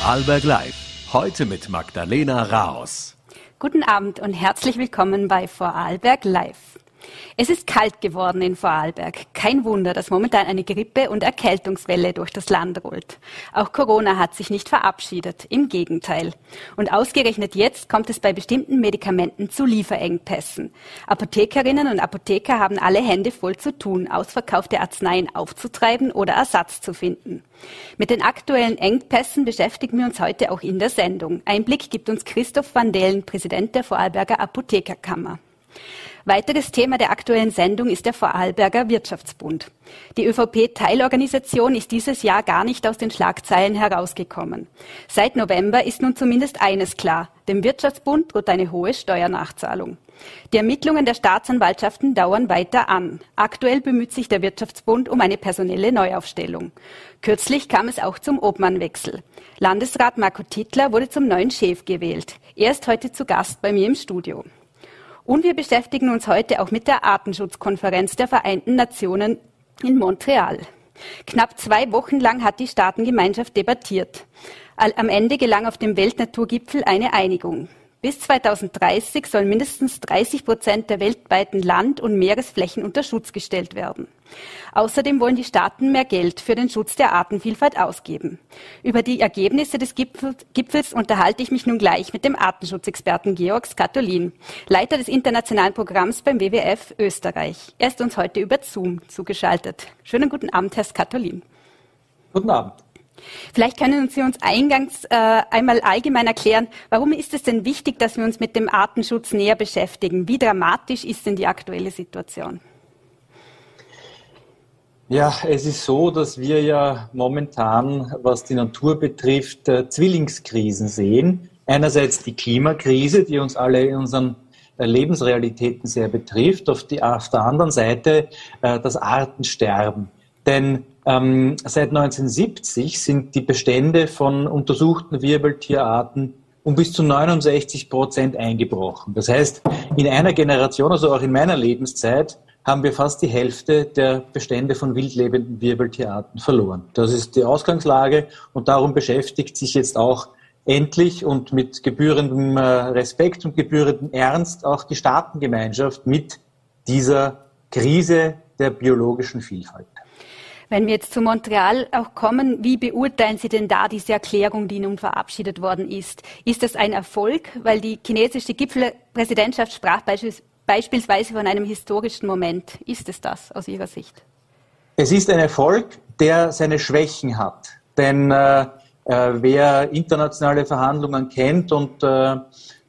Vorarlberg Live. Heute mit Magdalena Raos. Guten Abend und herzlich willkommen bei Vorarlberg Live. Es ist kalt geworden in Vorarlberg. Kein Wunder, dass momentan eine Grippe- und Erkältungswelle durch das Land rollt. Auch Corona hat sich nicht verabschiedet. Im Gegenteil. Und ausgerechnet jetzt kommt es bei bestimmten Medikamenten zu Lieferengpässen. Apothekerinnen und Apotheker haben alle Hände voll zu tun, ausverkaufte Arzneien aufzutreiben oder Ersatz zu finden. Mit den aktuellen Engpässen beschäftigen wir uns heute auch in der Sendung. Einblick gibt uns Christoph van Dellen, Präsident der Vorarlberger Apothekerkammer. Weiteres Thema der aktuellen Sendung ist der Vorarlberger Wirtschaftsbund. Die ÖVP-Teilorganisation ist dieses Jahr gar nicht aus den Schlagzeilen herausgekommen. Seit November ist nun zumindest eines klar. Dem Wirtschaftsbund droht eine hohe Steuernachzahlung. Die Ermittlungen der Staatsanwaltschaften dauern weiter an. Aktuell bemüht sich der Wirtschaftsbund um eine personelle Neuaufstellung. Kürzlich kam es auch zum Obmannwechsel. Landesrat Marco Tittler wurde zum neuen Chef gewählt. Er ist heute zu Gast bei mir im Studio. Und wir beschäftigen uns heute auch mit der Artenschutzkonferenz der Vereinten Nationen in Montreal. Knapp zwei Wochen lang hat die Staatengemeinschaft debattiert. Am Ende gelang auf dem Weltnaturgipfel eine Einigung. Bis 2030 sollen mindestens 30 Prozent der weltweiten Land- und Meeresflächen unter Schutz gestellt werden. Außerdem wollen die Staaten mehr Geld für den Schutz der Artenvielfalt ausgeben. Über die Ergebnisse des Gipfels unterhalte ich mich nun gleich mit dem Artenschutzexperten Georg Skatolin, Leiter des internationalen Programms beim WWF Österreich. Er ist uns heute über Zoom zugeschaltet. Schönen guten Abend, Herr Skatolin. Guten Abend. Vielleicht können Sie uns eingangs äh, einmal allgemein erklären, warum ist es denn wichtig, dass wir uns mit dem Artenschutz näher beschäftigen? Wie dramatisch ist denn die aktuelle Situation? Ja, es ist so, dass wir ja momentan, was die Natur betrifft, äh, Zwillingskrisen sehen. Einerseits die Klimakrise, die uns alle in unseren äh, Lebensrealitäten sehr betrifft, auf, die, auf der anderen Seite äh, das Artensterben. Denn ähm, seit 1970 sind die Bestände von untersuchten Wirbeltierarten um bis zu 69 Prozent eingebrochen. Das heißt, in einer Generation, also auch in meiner Lebenszeit, haben wir fast die Hälfte der Bestände von wildlebenden Wirbeltierarten verloren. Das ist die Ausgangslage und darum beschäftigt sich jetzt auch endlich und mit gebührendem äh, Respekt und gebührendem Ernst auch die Staatengemeinschaft mit dieser Krise der biologischen Vielfalt. Wenn wir jetzt zu Montreal auch kommen, wie beurteilen Sie denn da diese Erklärung, die nun verabschiedet worden ist? Ist das ein Erfolg? Weil die chinesische Gipfelpräsidentschaft sprach beispielsweise von einem historischen Moment. Ist es das aus Ihrer Sicht? Es ist ein Erfolg, der seine Schwächen hat. Denn äh, äh wer internationale Verhandlungen kennt und äh,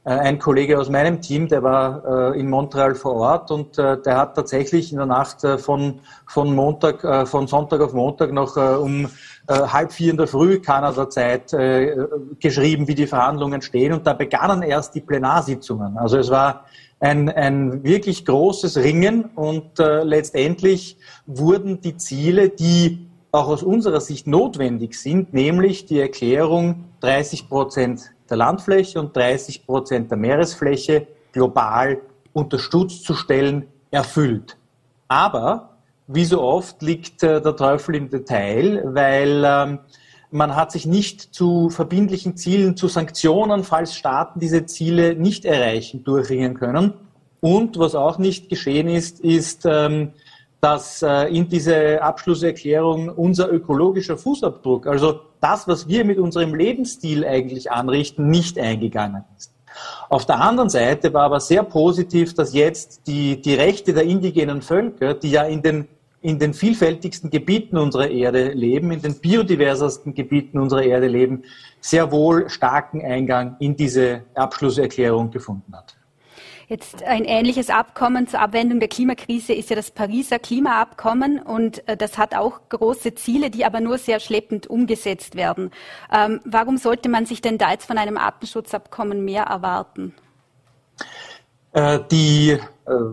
ein Kollege aus meinem Team, der war äh, in Montreal vor Ort und äh, der hat tatsächlich in der Nacht von, von Montag, von Sonntag auf Montag noch um halb vier in der Früh Kanada-Zeit geschrieben, wie die Verhandlungen stehen und da begannen erst die Plenarsitzungen. Also es war ein, ein wirklich großes Ringen und letztendlich wurden die Ziele, die auch aus unserer Sicht notwendig sind, nämlich die Erklärung 30 Prozent der Landfläche und 30 Prozent der Meeresfläche global unter Stutz zu stellen, erfüllt. Aber wie so oft liegt äh, der Teufel im Detail, weil ähm, man hat sich nicht zu verbindlichen Zielen, zu Sanktionen, falls Staaten diese Ziele nicht erreichen, durchringen können. Und was auch nicht geschehen ist, ist, ähm, dass äh, in diese Abschlusserklärung unser ökologischer Fußabdruck, also das, was wir mit unserem Lebensstil eigentlich anrichten, nicht eingegangen ist. Auf der anderen Seite war aber sehr positiv, dass jetzt die, die Rechte der indigenen Völker, die ja in den, in den vielfältigsten Gebieten unserer Erde leben, in den biodiversesten Gebieten unserer Erde leben, sehr wohl starken Eingang in diese Abschlusserklärung gefunden hat. Jetzt ein ähnliches Abkommen zur Abwendung der Klimakrise ist ja das Pariser Klimaabkommen und äh, das hat auch große Ziele, die aber nur sehr schleppend umgesetzt werden. Ähm, warum sollte man sich denn da jetzt von einem Artenschutzabkommen mehr erwarten? Äh, die äh,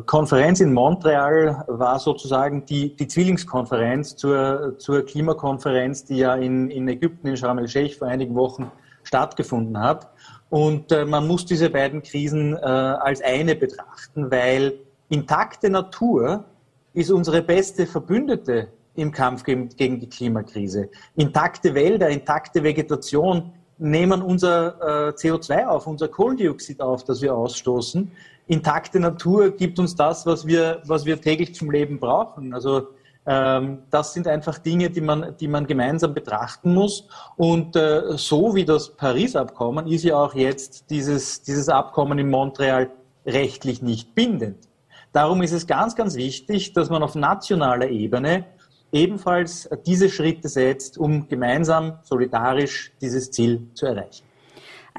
Konferenz in Montreal war sozusagen die, die Zwillingskonferenz zur, zur Klimakonferenz, die ja in, in Ägypten, in Sharm el-Sheikh vor einigen Wochen stattgefunden hat. Und äh, man muss diese beiden Krisen äh, als eine betrachten, weil intakte Natur ist unsere beste Verbündete im Kampf gegen, gegen die Klimakrise. Intakte Wälder, intakte Vegetation nehmen unser äh, CO2 auf, unser Kohlendioxid auf, das wir ausstoßen. Intakte Natur gibt uns das, was wir, was wir täglich zum Leben brauchen. Also das sind einfach Dinge, die man, die man gemeinsam betrachten muss. Und äh, so wie das Paris-Abkommen ist ja auch jetzt dieses, dieses Abkommen in Montreal rechtlich nicht bindend. Darum ist es ganz, ganz wichtig, dass man auf nationaler Ebene ebenfalls diese Schritte setzt, um gemeinsam solidarisch dieses Ziel zu erreichen.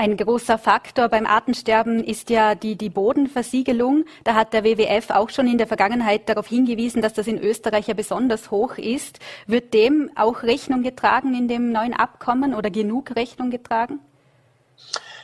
Ein großer Faktor beim Artensterben ist ja die, die Bodenversiegelung. Da hat der WWF auch schon in der Vergangenheit darauf hingewiesen, dass das in Österreich ja besonders hoch ist. Wird dem auch Rechnung getragen in dem neuen Abkommen oder genug Rechnung getragen?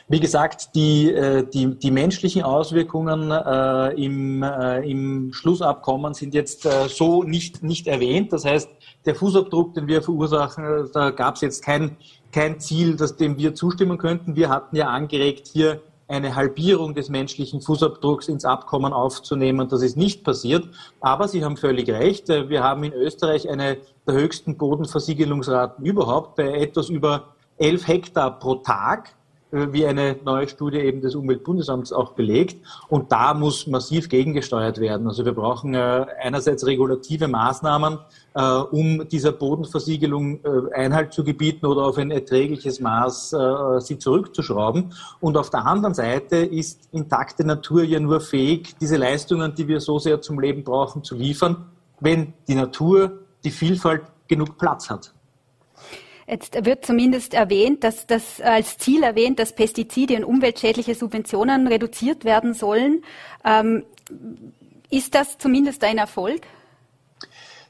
Wie gesagt, die, äh, die, die menschlichen Auswirkungen äh, im, äh, im Schlussabkommen sind jetzt so nicht, nicht erwähnt. Das heißt, der Fußabdruck, den wir verursachen, äh, da gab es jetzt kein, kein Ziel, das, dem wir zustimmen könnten. Wir hatten ja angeregt, hier eine Halbierung des menschlichen Fußabdrucks ins Abkommen aufzunehmen. Das ist nicht passiert. Aber Sie haben völlig recht. Äh, wir haben in Österreich eine der höchsten Bodenversiegelungsraten überhaupt bei etwas über 11 Hektar pro Tag. Wie eine neue Studie eben des Umweltbundesamts auch belegt. Und da muss massiv gegengesteuert werden. Also wir brauchen äh, einerseits regulative Maßnahmen, äh, um dieser Bodenversiegelung äh, Einhalt zu gebieten oder auf ein erträgliches Maß sie zurückzuschrauben. Und auf der anderen Seite ist intakte Natur ja nur fähig, diese Leistungen, die wir so sehr zum Leben brauchen, zu liefern, wenn die Natur, die Vielfalt genug Platz hat. Jetzt wird zumindest erwähnt, dass das als Ziel erwähnt, dass Pestizide und umweltschädliche Subventionen reduziert werden sollen. Ähm, ist das zumindest ein Erfolg?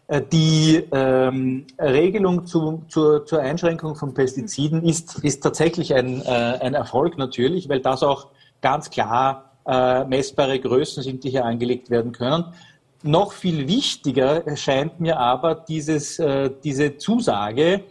Äh, die ähm, Regelung zu, zur, zur, Einschränkung von Pestiziden ist, ist tatsächlich ein, äh, ein Erfolg natürlich, weil das auch ganz klar äh, messbare Größen sind, die hier angelegt werden können. Noch viel wichtiger erscheint mir aber dieses, äh, diese Zusage,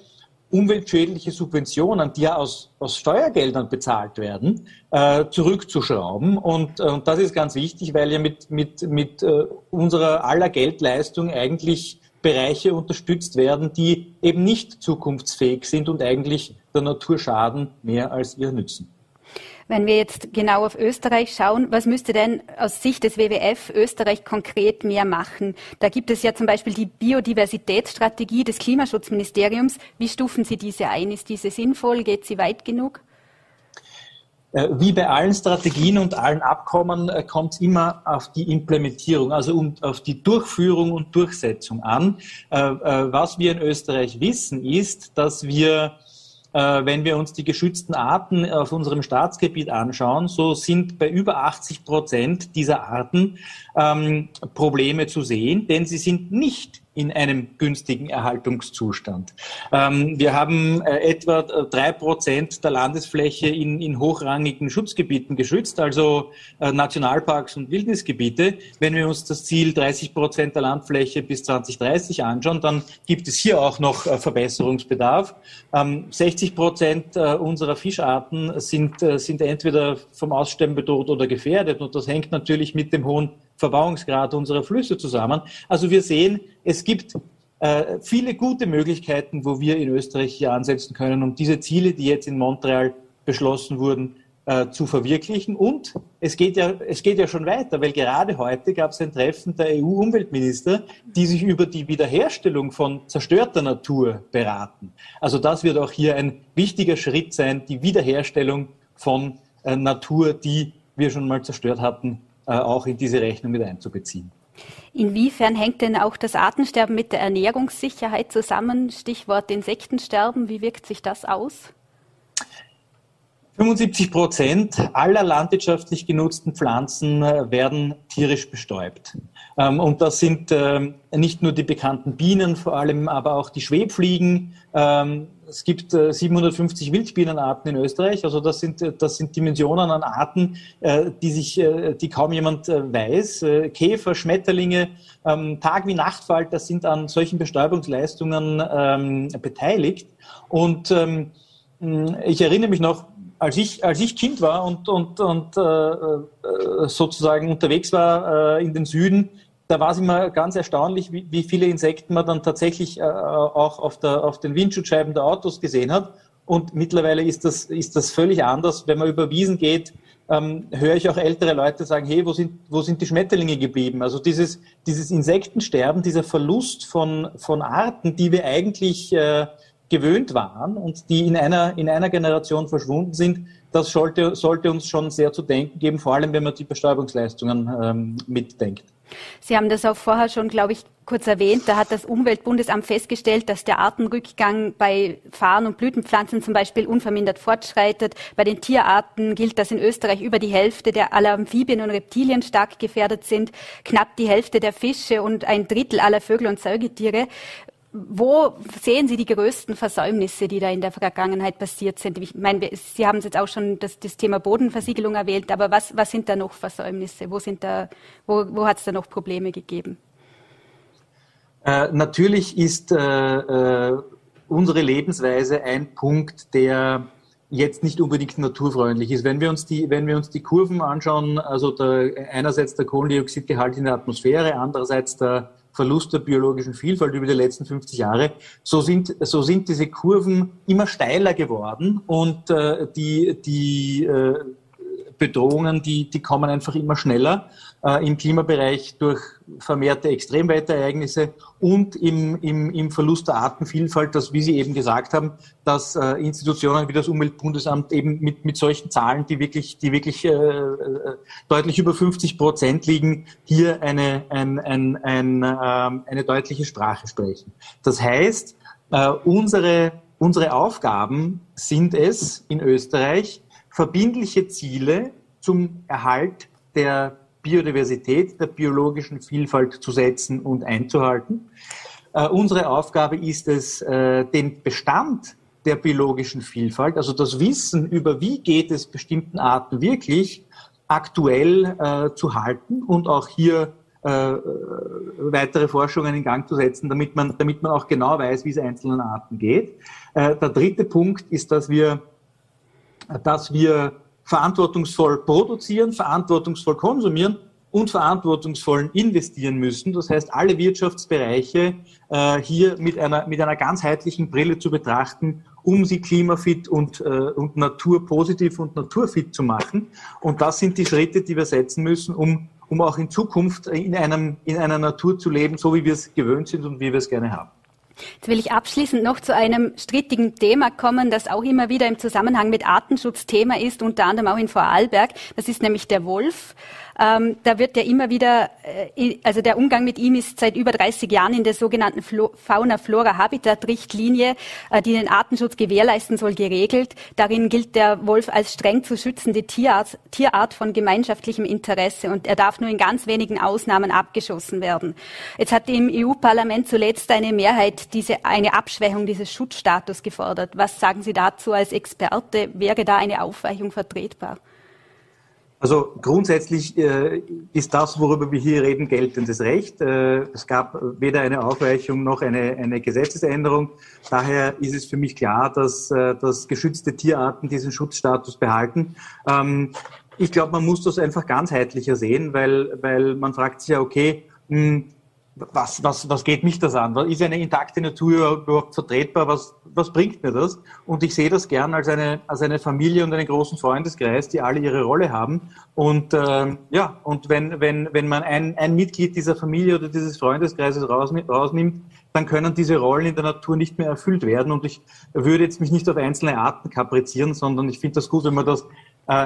umweltschädliche Subventionen, die ja aus, aus Steuergeldern bezahlt werden, äh, zurückzuschrauben. Und, äh, und das ist ganz wichtig, weil ja mit, mit, mit äh, unserer aller Geldleistung eigentlich Bereiche unterstützt werden, die eben nicht zukunftsfähig sind und eigentlich der Natur schaden mehr als ihr nützen. Wenn wir jetzt genau auf Österreich schauen, was müsste denn aus Sicht des WWF Österreich konkret mehr machen? Da gibt es ja zum Beispiel die Biodiversitätsstrategie des Klimaschutzministeriums. Wie stufen Sie diese ein? Ist diese sinnvoll? Geht sie weit genug? Äh, wie bei allen Strategien und allen Abkommen äh, kommt es immer auf die Implementierung, also auf die Durchführung und Durchsetzung an. Äh, was wir in Österreich wissen, ist, dass wir wenn wir uns die geschützten Arten auf unserem Staatsgebiet anschauen, so sind bei über 80 Prozent dieser Arten ähm, Probleme zu sehen, denn sie sind nicht in einem günstigen Erhaltungszustand. Ähm, wir haben äh, etwa äh, drei Prozent der Landesfläche in, in hochrangigen Schutzgebieten geschützt, also äh, Nationalparks und Wildnisgebiete. Wenn wir uns das Ziel 30 Prozent der Landfläche bis 2030 anschauen, dann gibt es hier auch noch äh, Verbesserungsbedarf. Ähm, 60 Prozent äh, unserer Fischarten sind, äh, sind entweder vom Aussterben bedroht oder gefährdet und das hängt natürlich mit dem hohen Verbauungsgrad unserer Flüsse zusammen. Also wir sehen, es gibt äh, viele gute Möglichkeiten, wo wir in Österreich hier ansetzen können, um diese Ziele, die jetzt in Montreal beschlossen wurden, äh, zu verwirklichen. Und es geht, ja, es geht ja schon weiter, weil gerade heute gab es ein Treffen der EU-Umweltminister, die sich über die Wiederherstellung von zerstörter Natur beraten. Also das wird auch hier ein wichtiger Schritt sein, die Wiederherstellung von äh, Natur, die wir schon mal zerstört hatten, auch in diese Rechnung mit einzubeziehen. Inwiefern hängt denn auch das Artensterben mit der Ernährungssicherheit zusammen? Stichwort Insektensterben, wie wirkt sich das aus? 75 Prozent aller landwirtschaftlich genutzten Pflanzen äh, werden tierisch bestäubt. Ähm, und das sind ähm, nicht nur die bekannten Bienen, vor allem aber auch die Schwebfliegen. Ähm, es gibt 750 äh, Wildbienenarten in Österreich. Also das sind, äh, das sind Dimensionen an Arten, die sich, die kaum jemand weiß. Käfer, Schmetterlinge, Tag wie Nachtfalter sind an solchen Bestäubungsleistungen beteiligt. Und ich erinnere mich noch, als ich, als ich Kind war und, und, und äh, äh, sozusagen unterwegs war äh, in den Süden, da war es immer ganz erstaunlich, wie, wie viele Insekten man dann tatsächlich äh, auch auf, der, auf den Windschutzscheiben der Autos gesehen hat. Und mittlerweile ist das, ist das völlig anders. Wenn man über Wiesen geht, ähm, höre ich auch ältere Leute sagen, hey, wo sind, wo sind die Schmetterlinge geblieben? Also dieses, dieses Insektensterben, dieser Verlust von, von Arten, die wir eigentlich äh, gewöhnt waren und die in einer, in einer Generation verschwunden sind, das sollte, sollte uns schon sehr zu denken geben, vor allem wenn man die Bestäubungsleistungen ähm, mitdenkt. Sie haben das auch vorher schon, glaube ich, kurz erwähnt. Da hat das Umweltbundesamt festgestellt, dass der Artenrückgang bei Farn- und Blütenpflanzen zum Beispiel unvermindert fortschreitet. Bei den Tierarten gilt, dass in Österreich über die Hälfte der aller Amphibien und Reptilien stark gefährdet sind, knapp die Hälfte der Fische und ein Drittel aller Vögel und Säugetiere. Wo sehen Sie die größten Versäumnisse, die da in der Vergangenheit passiert sind? Ich meine, Sie haben jetzt auch schon das, das Thema Bodenversiegelung erwähnt, aber was, was sind da noch Versäumnisse? Wo, wo, wo hat es da noch Probleme gegeben? Äh, natürlich ist äh, äh, unsere Lebensweise ein Punkt, der jetzt nicht unbedingt naturfreundlich ist. Wenn wir uns die, wenn wir uns die Kurven anschauen, also der, einerseits der Kohlendioxidgehalt in der Atmosphäre, andererseits der Verlust der biologischen Vielfalt über die letzten 50 Jahre, so sind, so sind diese Kurven immer steiler geworden und äh, die, die äh, Bedrohungen, die, die kommen einfach immer schneller äh, im Klimabereich durch vermehrte Extremwetterereignisse und im, im, im Verlust der Artenvielfalt, dass, wie Sie eben gesagt haben, dass äh, Institutionen wie das Umweltbundesamt eben mit, mit solchen Zahlen, die wirklich, die wirklich äh, äh deutlich über 50 Prozent liegen, hier eine, ein, ein, ein, äh, eine deutliche Sprache sprechen. Das heißt, äh, unsere, unsere Aufgaben sind es in Österreich, verbindliche Ziele zum Erhalt der Biodiversität, der biologischen Vielfalt zu setzen und einzuhalten. Äh, unsere Aufgabe ist es, äh, den Bestand der biologischen Vielfalt, also das Wissen über wie geht es bestimmten Arten wirklich, aktuell äh, zu halten und auch hier äh, weitere Forschungen in Gang zu setzen, damit man, damit man auch genau weiß, wie es einzelnen Arten geht. Äh, der dritte Punkt ist, dass wir dass wir verantwortungsvoll produzieren, verantwortungsvoll konsumieren und verantwortungsvoll investieren müssen. Das heißt, alle Wirtschaftsbereiche äh, hier mit einer, mit einer ganzheitlichen Brille zu betrachten, um sie klimafit und, äh, und naturpositiv und naturfit zu machen. Und das sind die Schritte, die wir setzen müssen, um, um auch in Zukunft in, einem, in einer Natur zu leben, so wie wir es gewöhnt sind und wie wir es gerne haben. Jetzt will ich abschließend noch zu einem strittigen Thema kommen, das auch immer wieder im Zusammenhang mit Artenschutz Thema ist, unter anderem auch in Vorarlberg. Das ist nämlich der Wolf. Ähm, da wird ja immer wieder, äh, also der Umgang mit ihm ist seit über 30 Jahren in der sogenannten Fauna-Flora-Habitat-Richtlinie, äh, die den Artenschutz gewährleisten soll, geregelt. Darin gilt der Wolf als streng zu schützende Tierart, Tierart von gemeinschaftlichem Interesse und er darf nur in ganz wenigen Ausnahmen abgeschossen werden. Jetzt hat im EU-Parlament zuletzt eine Mehrheit diese, eine Abschwächung dieses Schutzstatus gefordert. Was sagen Sie dazu als Experte? Wäre da eine Aufweichung vertretbar? Also grundsätzlich äh, ist das, worüber wir hier reden, geltendes Recht. Äh, es gab weder eine Aufweichung noch eine, eine Gesetzesänderung. Daher ist es für mich klar, dass, äh, dass geschützte Tierarten diesen Schutzstatus behalten. Ähm, ich glaube, man muss das einfach ganzheitlicher sehen, weil, weil man fragt sich ja, okay, mh, hm, was, was, was geht mich das an? Ist eine intakte Natur überhaupt vertretbar? Was, was bringt mir das? Und ich sehe das gern als eine, als eine Familie und einen großen Freundeskreis, die alle ihre Rolle haben. Und ähm, ja, und wenn, wenn, wenn man ein, ein Mitglied dieser Familie oder dieses Freundeskreises rausnimmt, rausnimmt, dann können diese Rollen in der Natur nicht mehr erfüllt werden. Und ich würde jetzt mich nicht auf einzelne Arten kaprizieren, sondern ich finde das gut, wenn man das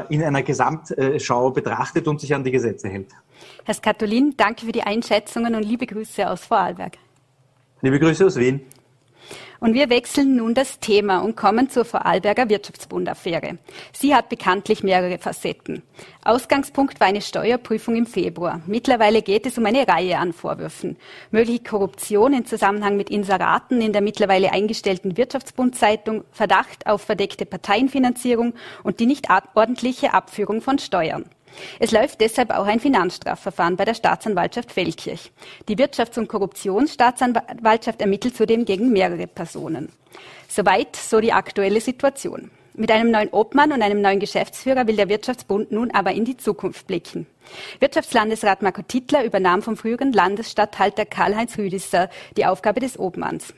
in einer Gesamtschau betrachtet und sich an die Gesetze hält. Herr Skatolin, danke für die Einschätzungen und liebe Grüße aus Vorarlberg. Liebe Grüße aus Wien. Und wir wechseln nun das Thema und kommen zur Vorarlberger Wirtschaftsbund-Affäre. Sie hat bekanntlich mehrere Facetten. Ausgangspunkt war eine Steuerprüfung im Februar. Mittlerweile geht es um eine Reihe an Vorwürfen. Mögliche Korruption in Zusammenhang mit Inseraten in der mittlerweile eingestellten Wirtschaftsbund-Zeitung, Verdacht auf verdeckte Parteienfinanzierung und die nicht ordentliche Abführung von Steuern. Es läuft deshalb auch ein Finanzstrafverfahren bei der Staatsanwaltschaft Feldkirch. Die Wirtschafts- und Korruptionsstaatsanwaltschaft ermittelt zudem gegen mehrere Personen. Soweit so die aktuelle Situation. Mit einem neuen Obmann und einem neuen Geschäftsführer will der Wirtschaftsbund nun aber in die Zukunft blicken. Wirtschaftslandesrat Marco Tittler übernahm vom früheren Landesstatthalter Karl-Heinz Rüdisser die Aufgabe des Obmanns.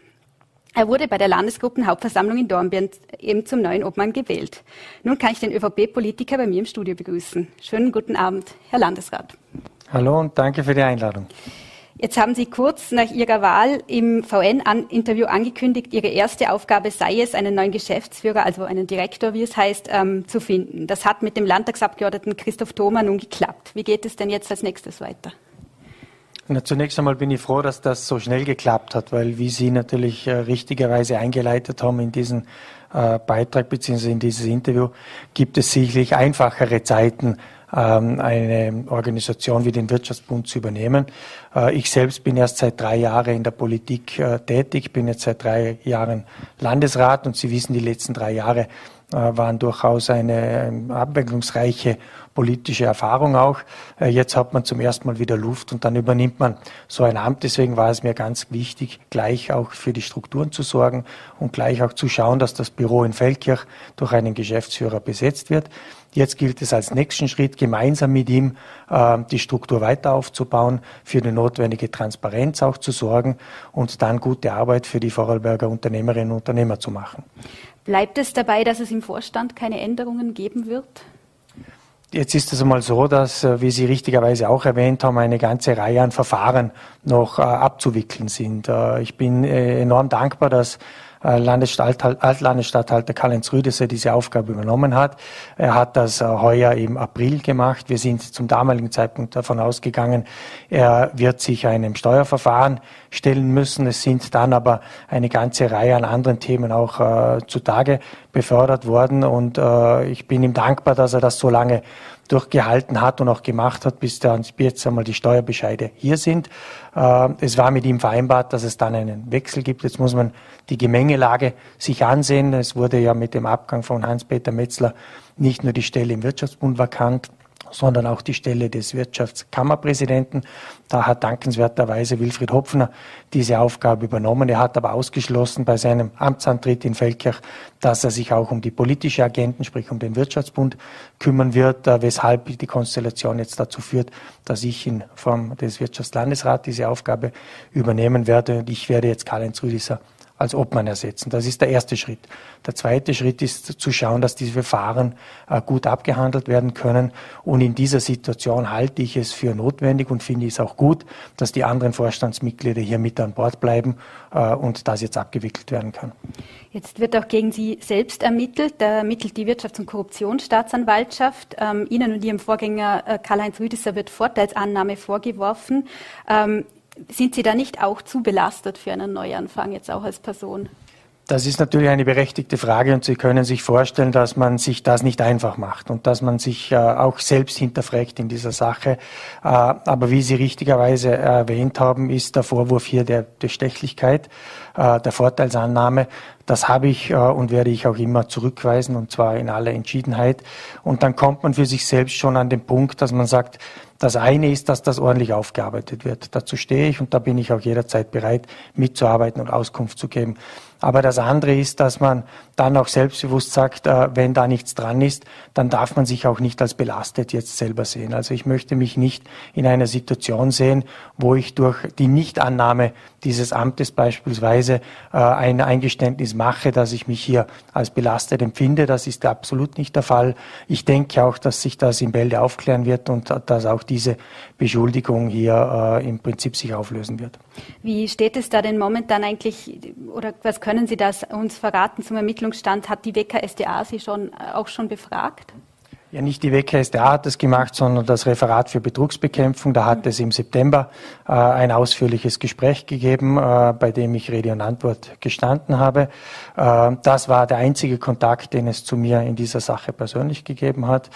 Er wurde bei der Landesgruppenhauptversammlung in Dornbirn eben zum neuen Obmann gewählt. Nun kann ich den ÖVP-Politiker bei mir im Studio begrüßen. Schönen guten Abend, Herr Landesrat. Hallo und danke für die Einladung. Jetzt haben Sie kurz nach Ihrer Wahl im VN-Interview angekündigt, Ihre erste Aufgabe sei es, einen neuen Geschäftsführer, also einen Direktor, wie es heißt, ähm, zu finden. Das hat mit dem Landtagsabgeordneten Christoph Thoma nun geklappt. Wie geht es denn jetzt als nächstes weiter? Na, zunächst einmal bin ich froh, dass das so schnell geklappt hat, weil wie Sie natürlich äh, richtigerweise eingeleitet haben in diesen äh, Beitrag bzw. in dieses Interview, gibt es sicherlich einfachere Zeiten, ähm, eine Organisation wie den Wirtschaftsbund zu übernehmen. Äh, ich selbst bin erst seit drei Jahren in der Politik äh, tätig, bin jetzt seit drei Jahren Landesrat und Sie wissen, die letzten drei Jahre äh, waren durchaus eine ähm, abwechslungsreiche politische Erfahrung auch. Äh, jetzt hat man zum ersten Mal wieder Luft und dann übernimmt man so ein Amt. Deswegen war es mir ganz wichtig, gleich auch für die Strukturen zu sorgen und gleich auch zu schauen, dass das Büro in Feldkirch durch einen Geschäftsführer besetzt wird. Jetzt gilt es als nächsten Schritt, gemeinsam mit ihm äh, die Struktur weiter aufzubauen, für die notwendige Transparenz auch zu sorgen und dann gute Arbeit für die Vorarlberger Unternehmerinnen und Unternehmer zu machen. Bleibt es dabei, dass es im Vorstand keine Änderungen geben wird? Jetzt ist es einmal so, dass, äh, wie Sie richtigerweise auch erwähnt haben, eine ganze Reihe an Verfahren noch äh, abzuwickeln sind. Äh, ich bin enorm dankbar, dass Landesstatthalter Karl-Heinz Rüdesser diese Aufgabe übernommen hat. Er hat das äh, heuer im April gemacht. Wir sind zum damaligen Zeitpunkt davon ausgegangen, er wird sich einem Steuerverfahren stellen müssen. Es sind dann aber eine ganze Reihe an anderen Themen auch äh, zutage befördert worden und äh, ich bin ihm dankbar, dass er das so lange durchgehalten hat und auch gemacht hat, bis dann jetzt einmal die Steuerbescheide hier sind. Äh, es war mit ihm vereinbart, dass es dann einen Wechsel gibt. Jetzt muss man die Gemengelage sich ansehen. Es wurde ja mit dem Abgang von Hans-Peter Metzler nicht nur die Stelle im Wirtschaftsbund vakant, sondern auch die Stelle des Wirtschaftskammerpräsidenten. Da hat dankenswerterweise Wilfried Hopfner diese Aufgabe übernommen. Er hat aber ausgeschlossen bei seinem Amtsantritt in Feldkirch, dass er sich auch um die politische Agenten, sprich um den Wirtschaftsbund, kümmern wird, äh, weshalb die Konstellation jetzt dazu führt, dass ich in Form des Wirtschaftslandesrats diese Aufgabe übernehmen werde. Und ich werde jetzt Karl-Heinz Rüdiser als Obmann ersetzen. Das ist der erste Schritt. Der zweite Schritt ist zu schauen, dass diese Verfahren äh, gut abgehandelt werden können. Und in dieser Situation halte ich es für notwendig und finde es auch gut, dass die anderen Vorstandsmitglieder hier mit an Bord bleiben äh, und das jetzt abgewickelt werden kann. Jetzt wird auch gegen Sie selbst ermittelt. Da ermittelt die Wirtschafts- und Korruptionsstaatsanwaltschaft. Ähm, Ihnen und Ihrem Vorgänger äh, Karl-Heinz Rüdisser wird Vorteilsannahme vorgeworfen. Ähm, sind Sie da nicht auch zu belastet für einen Neuanfang, jetzt auch als Person? Das ist natürlich eine berechtigte Frage und Sie können sich vorstellen, dass man sich das nicht einfach macht und dass man sich äh, auch selbst hinterfragt in dieser Sache. Äh, aber wie Sie richtigerweise erwähnt haben, ist der Vorwurf hier der Bestechlichkeit, äh, der Vorteilsannahme. Das habe ich und werde ich auch immer zurückweisen und zwar in aller Entschiedenheit. Und dann kommt man für sich selbst schon an den Punkt, dass man sagt, das eine ist, dass das ordentlich aufgearbeitet wird. Dazu stehe ich und da bin ich auch jederzeit bereit, mitzuarbeiten und Auskunft zu geben. Aber das andere ist, dass man dann auch selbstbewusst sagt, äh, wenn da nichts dran ist, dann darf man sich auch nicht als belastet jetzt selber sehen. Also ich möchte mich nicht in einer Situation sehen, wo ich durch die Nichtannahme dieses Amtes beispielsweise äh, ein Eingeständnis mache, dass ich mich hier als belastet empfinde. Das ist absolut nicht der Fall. Ich denke auch, dass sich das in Bälde aufklären wird und dass auch diese Beschuldigung hier äh, im Prinzip sich auflösen wird. Wie steht es da denn momentan eigentlich oder was können können Sie das uns verraten zum Ermittlungsstand? Hat die WKSDA Sie schon, äh, auch schon befragt? Ja, nicht die WKSDA hat das gemacht, sondern das Referat für Betrugsbekämpfung. Da hat es im September äh, ein ausführliches Gespräch gegeben, äh, bei dem ich Rede und Antwort gestanden habe. Äh, das war der einzige Kontakt, den es zu mir in dieser Sache persönlich gegeben hat.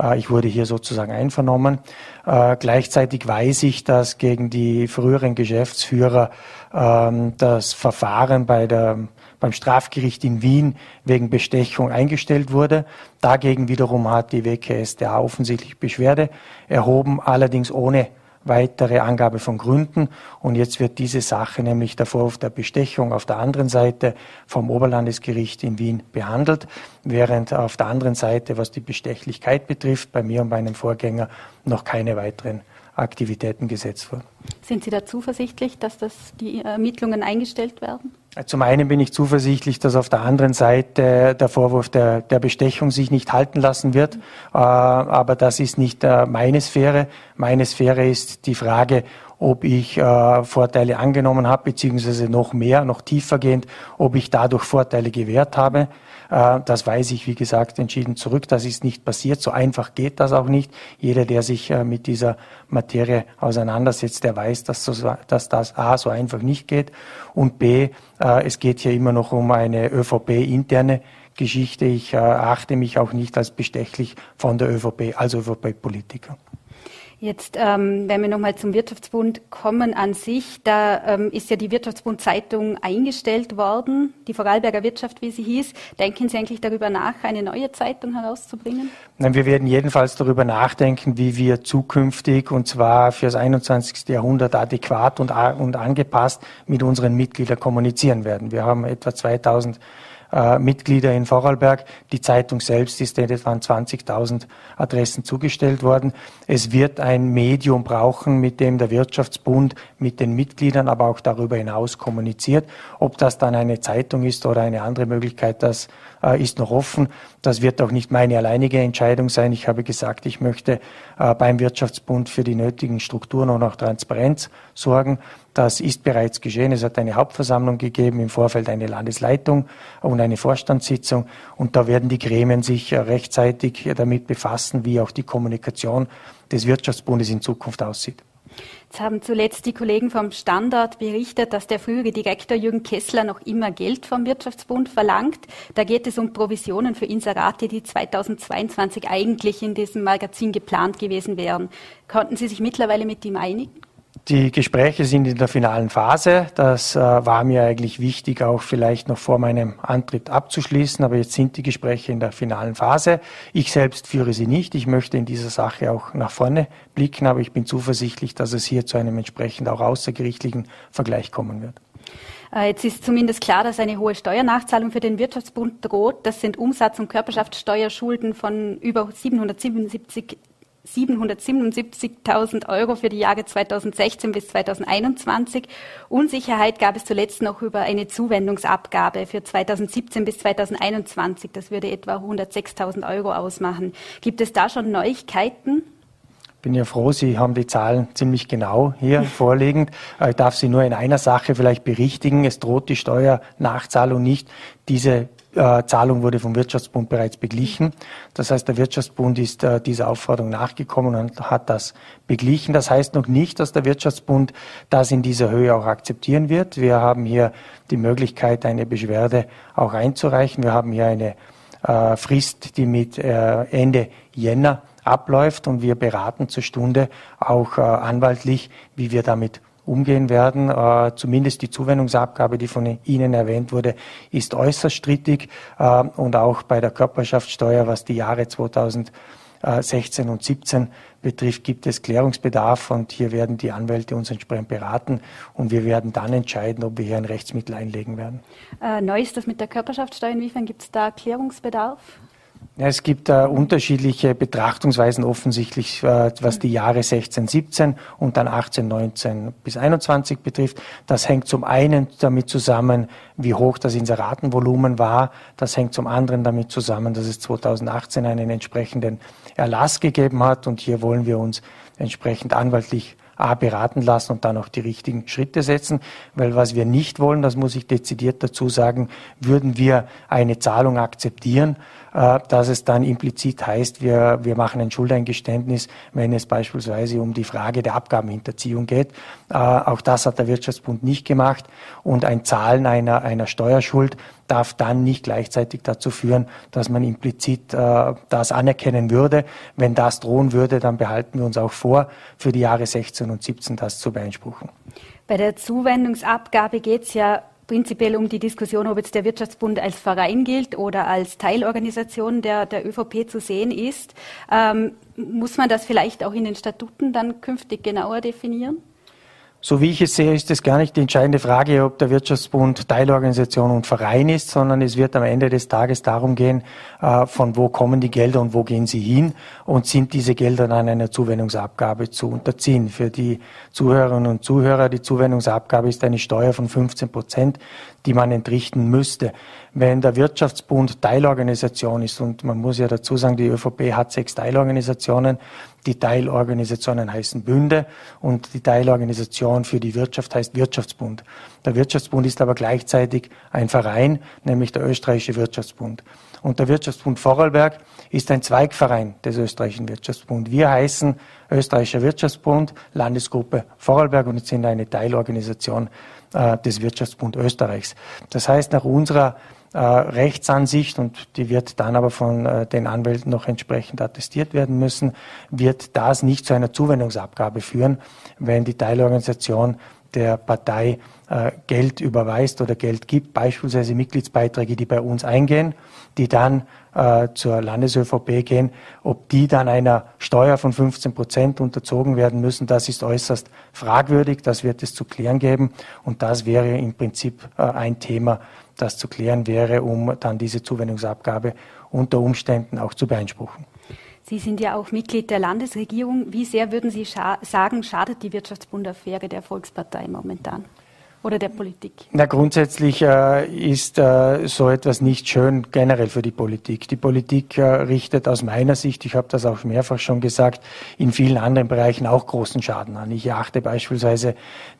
Äh, ich wurde hier sozusagen einvernommen. Äh, gleichzeitig weiß ich, dass gegen die früheren Geschäftsführer ähm, das Verfahren bei der, beim Strafgericht in Wien wegen Bestechung eingestellt wurde. Dagegen wiederum hat die WKSDA offensichtlich Beschwerde erhoben, allerdings ohne weitere Angabe von Gründen. Und jetzt wird diese Sache, nämlich der Vorwurf der Bestechung, auf der anderen Seite vom Oberlandesgericht in Wien behandelt, während auf der anderen Seite, was die Bestechlichkeit betrifft, bei mir und meinem Vorgänger noch keine weiteren Aktivitäten gesetzt wurden. Sind Sie da zuversichtlich, dass das die Ermittlungen eingestellt werden? Zum einen bin ich zuversichtlich, dass auf der anderen Seite der Vorwurf der, der Bestechung sich nicht halten lassen wird. Äh, aber das ist nicht äh, meine Sphäre. Meine Sphäre ist die Frage, ob ich äh, Vorteile angenommen habe, beziehungsweise noch mehr, noch tiefergehend, ob ich dadurch Vorteile gewährt habe. Äh, das weise ich, wie gesagt, entschieden zurück. Das ist nicht passiert. So einfach geht das auch nicht. Jeder, der sich äh, mit dieser Materie auseinandersetzt, der weiß, dass, so, dass das A so einfach nicht geht und B, äh, es geht hier immer noch um eine ÖVP-interne Geschichte. Ich achte mich auch nicht als bestechlich von der ÖVP als ÖVP-Politiker. Jetzt, ähm, wenn wir nochmal zum Wirtschaftsbund kommen an sich, da ähm, ist ja die Wirtschaftsbund-Zeitung eingestellt worden, die Vorarlberger Wirtschaft, wie sie hieß. Denken Sie eigentlich darüber nach, eine neue Zeitung herauszubringen? Nein, wir werden jedenfalls darüber nachdenken, wie wir zukünftig, und zwar für das 21. Jahrhundert adäquat und, und angepasst mit unseren Mitgliedern kommunizieren werden. Wir haben etwa 2000 äh, Mitglieder in Vorarlberg. Die Zeitung selbst ist etwa an 20.000 Adressen zugestellt worden. Es wird ein Medium brauchen, mit dem der Wirtschaftsbund mit den Mitgliedern, aber auch darüber hinaus kommuniziert. Ob das dann eine Zeitung ist oder eine andere Möglichkeit, das ist noch offen. Das wird auch nicht meine alleinige Entscheidung sein. Ich habe gesagt, ich möchte äh, beim Wirtschaftsbund für die nötigen Strukturen und auch Transparenz sorgen. Das ist bereits geschehen. Es hat eine Hauptversammlung gegeben, im Vorfeld eine Landesleitung und eine Vorstandssitzung. Und da werden die Gremien sich äh, rechtzeitig damit befassen, wie auch die Kommunikation des Wirtschaftsbundes in Zukunft aussieht. Jetzt haben zuletzt die Kollegen vom Standard berichtet, dass der frühere Direktor Jürgen Kessler noch immer Geld vom Wirtschaftsbund verlangt. Da geht es um Provisionen für Inserate, die 2022 eigentlich in diesem Magazin geplant gewesen wären. Konnten Sie sich mittlerweile mit ihm einigen? Die Gespräche sind in der finalen Phase. Das äh, war mir eigentlich wichtig, auch vielleicht noch vor meinem Antritt abzuschließen. Aber jetzt sind die Gespräche in der finalen Phase. Ich selbst führe sie nicht. Ich möchte in dieser Sache auch nach vorne blicken. Aber ich bin zuversichtlich, dass es hier zu einem entsprechend auch außergerichtlichen Vergleich kommen wird. Äh, jetzt ist zumindest klar, dass eine hohe Steuernachzahlung für den Wirtschaftsbund droht. Das sind Umsatz- und Körperschaftssteuerschulden von über 777 777.000 Euro für die Jahre 2016 bis 2021. Unsicherheit gab es zuletzt noch über eine Zuwendungsabgabe für 2017 bis 2021. Das würde etwa 106.000 Euro ausmachen. Gibt es da schon Neuigkeiten? bin ja froh, Sie haben die Zahlen ziemlich genau hier vorliegend. Äh, ich darf Sie nur in einer Sache vielleicht berichtigen. Es droht die Steuernachzahlung nicht. Diese äh, Zahlung wurde vom Wirtschaftsbund bereits beglichen. Das heißt, der Wirtschaftsbund ist äh, dieser Aufforderung nachgekommen und hat das beglichen. Das heißt noch nicht, dass der Wirtschaftsbund das in dieser Höhe auch akzeptieren wird. Wir haben hier die Möglichkeit, eine Beschwerde auch einzureichen. Wir haben hier eine äh, Frist, die mit äh, Ende Jänner abläuft und wir beraten zur Stunde auch äh, anwaltlich, wie wir damit umgehen werden. Äh, zumindest die Zuwendungsabgabe, die von Ihnen erwähnt wurde, ist äußerst strittig. Äh, und auch bei der Körperschaftssteuer, was die Jahre 2016 und 17 betrifft, gibt es Klärungsbedarf und hier werden die Anwälte uns entsprechend beraten und wir werden dann entscheiden, ob wir hier ein Rechtsmittel einlegen werden. Äh, neu ist das mit der Körperschaftssteuer. Inwiefern gibt es da Klärungsbedarf? Ja, es gibt äh, unterschiedliche Betrachtungsweisen offensichtlich, äh, was die Jahre 16, 17 und dann 18, 19 bis 21 betrifft. Das hängt zum einen damit zusammen, wie hoch das Inseratenvolumen war. Das hängt zum anderen damit zusammen, dass es 2018 einen entsprechenden Erlass gegeben hat. Und hier wollen wir uns entsprechend anwaltlich A, beraten lassen und dann auch die richtigen Schritte setzen. Weil was wir nicht wollen, das muss ich dezidiert dazu sagen, würden wir eine Zahlung akzeptieren, dass es dann implizit heißt, wir, wir machen ein Schuldeingeständnis, wenn es beispielsweise um die Frage der Abgabenhinterziehung geht. Äh, auch das hat der Wirtschaftsbund nicht gemacht. Und ein Zahlen einer, einer Steuerschuld darf dann nicht gleichzeitig dazu führen, dass man implizit äh, das anerkennen würde. Wenn das drohen würde, dann behalten wir uns auch vor, für die Jahre 16 und 17 das zu beanspruchen. Bei der Zuwendungsabgabe geht es ja prinzipiell um die Diskussion, ob jetzt der Wirtschaftsbund als Verein gilt oder als Teilorganisation der, der ÖVP zu sehen ist. Ähm, muss man das vielleicht auch in den Statuten dann künftig genauer definieren? So wie ich es sehe, ist es gar nicht die entscheidende Frage, ob der Wirtschaftsbund Teilorganisation und Verein ist, sondern es wird am Ende des Tages darum gehen, äh, von wo kommen die Gelder und wo gehen sie hin und sind diese Gelder dann einer Zuwendungsabgabe zu unterziehen. Für die Zuhörerinnen und Zuhörer, die Zuwendungsabgabe ist eine Steuer von 15 Prozent, die man entrichten müsste. Wenn der Wirtschaftsbund Teilorganisation ist, und man muss ja dazu sagen, die ÖVP hat sechs Teilorganisationen, die Teilorganisationen heißen Bünde und die Teilorganisation für die Wirtschaft heißt Wirtschaftsbund. Der Wirtschaftsbund ist aber gleichzeitig ein Verein, nämlich der Österreichische Wirtschaftsbund. Und der Wirtschaftsbund Vorarlberg ist ein Zweigverein des Österreichischen Wirtschaftsbunds. Wir heißen Österreichischer Wirtschaftsbund, Landesgruppe Vorarlberg und sind eine Teilorganisation äh, des Wirtschaftsbund Österreichs. Das heißt, nach unserer äh, Rechtsansicht, und die wird dann aber von äh, den Anwälten noch entsprechend attestiert werden müssen, wird das nicht zu einer Zuwendungsabgabe führen, wenn die Teilorganisation der Partei Geld überweist oder Geld gibt, beispielsweise Mitgliedsbeiträge, die bei uns eingehen, die dann äh, zur Landes-ÖVP gehen, ob die dann einer Steuer von 15 Prozent unterzogen werden müssen, das ist äußerst fragwürdig. Das wird es zu klären geben. Und das wäre im Prinzip äh, ein Thema, das zu klären wäre, um dann diese Zuwendungsabgabe unter Umständen auch zu beanspruchen. Sie sind ja auch Mitglied der Landesregierung. Wie sehr würden Sie scha sagen, schadet die Wirtschaftsbundaffäre der Volkspartei momentan? Oder der Politik? Na, grundsätzlich äh, ist äh, so etwas nicht schön generell für die Politik. Die Politik äh, richtet aus meiner Sicht, ich habe das auch mehrfach schon gesagt, in vielen anderen Bereichen auch großen Schaden an. Ich erachte beispielsweise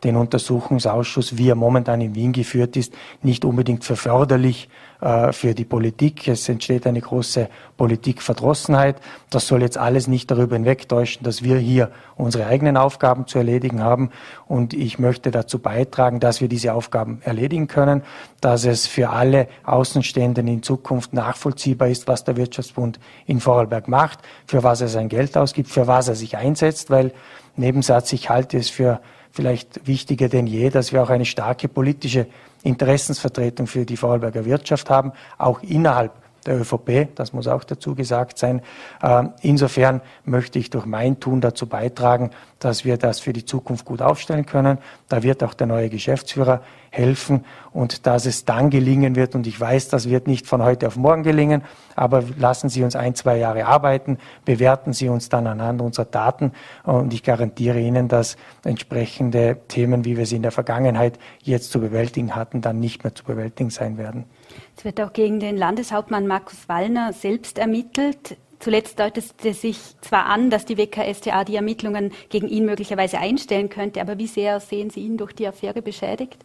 den Untersuchungsausschuss, wie er momentan in Wien geführt ist, nicht unbedingt für förderlich äh, für die Politik. Es entsteht eine große Politikverdrossenheit. Das soll jetzt alles nicht darüber hinwegtäuschen, dass wir hier unsere eigenen Aufgaben zu erledigen haben. Und ich möchte dazu beitragen, dass wir diese Aufgaben erledigen können, dass es für alle Außenstehenden in Zukunft nachvollziehbar ist, was der Wirtschaftsbund in Vorarlberg macht, für was er sein Geld ausgibt, für was er sich einsetzt, weil Nebensatz, ich halte es für vielleicht wichtiger denn je, dass wir auch eine starke politische Interessensvertretung für die Vorarlberger Wirtschaft haben, auch innerhalb der ÖVP, das muss auch dazu gesagt sein. Ähm, insofern möchte ich durch mein Tun dazu beitragen, dass wir das für die Zukunft gut aufstellen können. Da wird auch der neue Geschäftsführer helfen und dass es dann gelingen wird. Und ich weiß, das wird nicht von heute auf morgen gelingen, aber lassen Sie uns ein, zwei Jahre arbeiten, bewerten Sie uns dann anhand unserer Daten und ich garantiere Ihnen, dass entsprechende Themen, wie wir sie in der Vergangenheit jetzt zu bewältigen hatten, dann nicht mehr zu bewältigen sein werden. Es wird auch gegen den Landeshauptmann Markus Wallner selbst ermittelt. Zuletzt deutet es sich zwar an, dass die WKStA die Ermittlungen gegen ihn möglicherweise einstellen könnte, aber wie sehr sehen Sie ihn durch die Affäre beschädigt?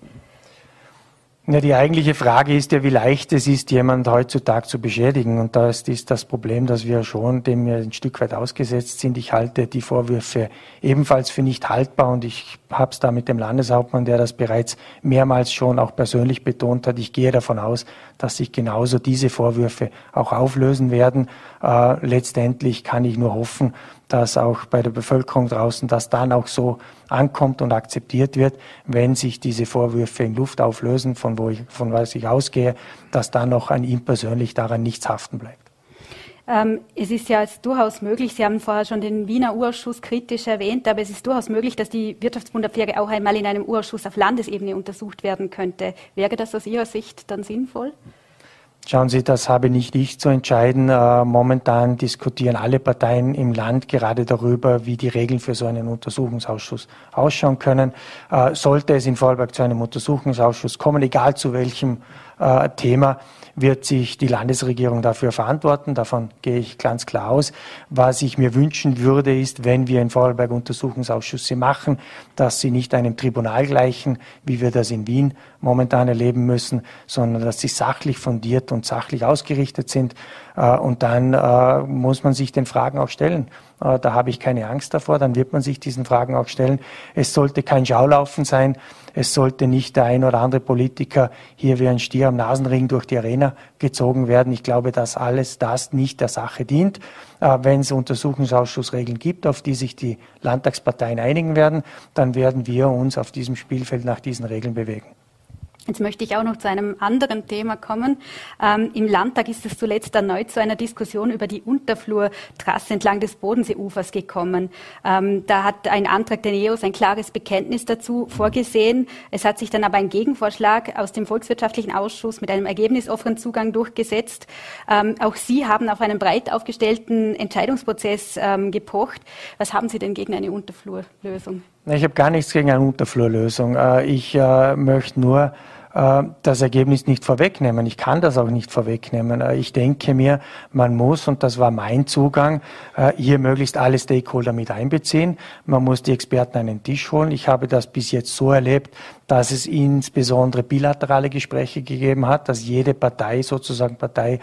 Ja, die eigentliche Frage ist ja, wie leicht es ist, jemand heutzutage zu beschädigen. Und da ist das Problem, dass wir schon dem ein Stück weit ausgesetzt sind. Ich halte die Vorwürfe ebenfalls für nicht haltbar und ich habe es da mit dem Landeshauptmann, der das bereits mehrmals schon auch persönlich betont hat. Ich gehe davon aus, dass sich genauso diese Vorwürfe auch auflösen werden. Äh, letztendlich kann ich nur hoffen, dass auch bei der Bevölkerung draußen das dann auch so ankommt und akzeptiert wird, wenn sich diese Vorwürfe in Luft auflösen, von wo ich, von was ich ausgehe, dass dann noch an ihm persönlich daran nichts haften bleibt. Ähm, es ist ja jetzt durchaus möglich, Sie haben vorher schon den Wiener Urschuss kritisch erwähnt, aber es ist durchaus möglich, dass die Wirtschaftswundaffäre auch einmal in einem Urschuss auf Landesebene untersucht werden könnte. Wäre das aus Ihrer Sicht dann sinnvoll? Schauen Sie, das habe nicht ich zu entscheiden. Äh, momentan diskutieren alle Parteien im Land gerade darüber, wie die Regeln für so einen Untersuchungsausschuss ausschauen können. Äh, sollte es in Vorarlberg zu einem Untersuchungsausschuss kommen, egal zu welchem äh, Thema, wird sich die Landesregierung dafür verantworten. Davon gehe ich ganz klar aus. Was ich mir wünschen würde, ist, wenn wir in Vorarlberg Untersuchungsausschüsse machen, dass sie nicht einem Tribunal gleichen, wie wir das in Wien momentan erleben müssen, sondern dass sie sachlich fundiert und sachlich ausgerichtet sind. Äh, und dann äh, muss man sich den Fragen auch stellen. Äh, da habe ich keine Angst davor. Dann wird man sich diesen Fragen auch stellen. Es sollte kein Schaulaufen sein. Es sollte nicht der ein oder andere Politiker hier wie ein Stier am Nasenring durch die Arena gezogen werden. Ich glaube, dass alles das nicht der Sache dient. Äh, wenn es Untersuchungsausschussregeln gibt, auf die sich die Landtagsparteien einigen werden, dann werden wir uns auf diesem Spielfeld nach diesen Regeln bewegen. Jetzt möchte ich auch noch zu einem anderen Thema kommen. Ähm, Im Landtag ist es zuletzt erneut zu einer Diskussion über die Unterflurtrasse entlang des Bodenseeufers gekommen. Ähm, da hat ein Antrag der NEOS ein klares Bekenntnis dazu vorgesehen. Es hat sich dann aber ein Gegenvorschlag aus dem Volkswirtschaftlichen Ausschuss mit einem ergebnisoffenen Zugang durchgesetzt. Ähm, auch Sie haben auf einen breit aufgestellten Entscheidungsprozess ähm, gepocht. Was haben Sie denn gegen eine Unterflurlösung? Ich habe gar nichts gegen eine Unterflurlösung. Äh, ich äh, möchte nur das Ergebnis nicht vorwegnehmen. Ich kann das auch nicht vorwegnehmen. Äh, ich denke mir, man muss, und das war mein Zugang, äh, hier möglichst alle Stakeholder mit einbeziehen. Man muss die Experten an den Tisch holen. Ich habe das bis jetzt so erlebt, dass es insbesondere bilaterale Gespräche gegeben hat, dass jede Partei sozusagen Partei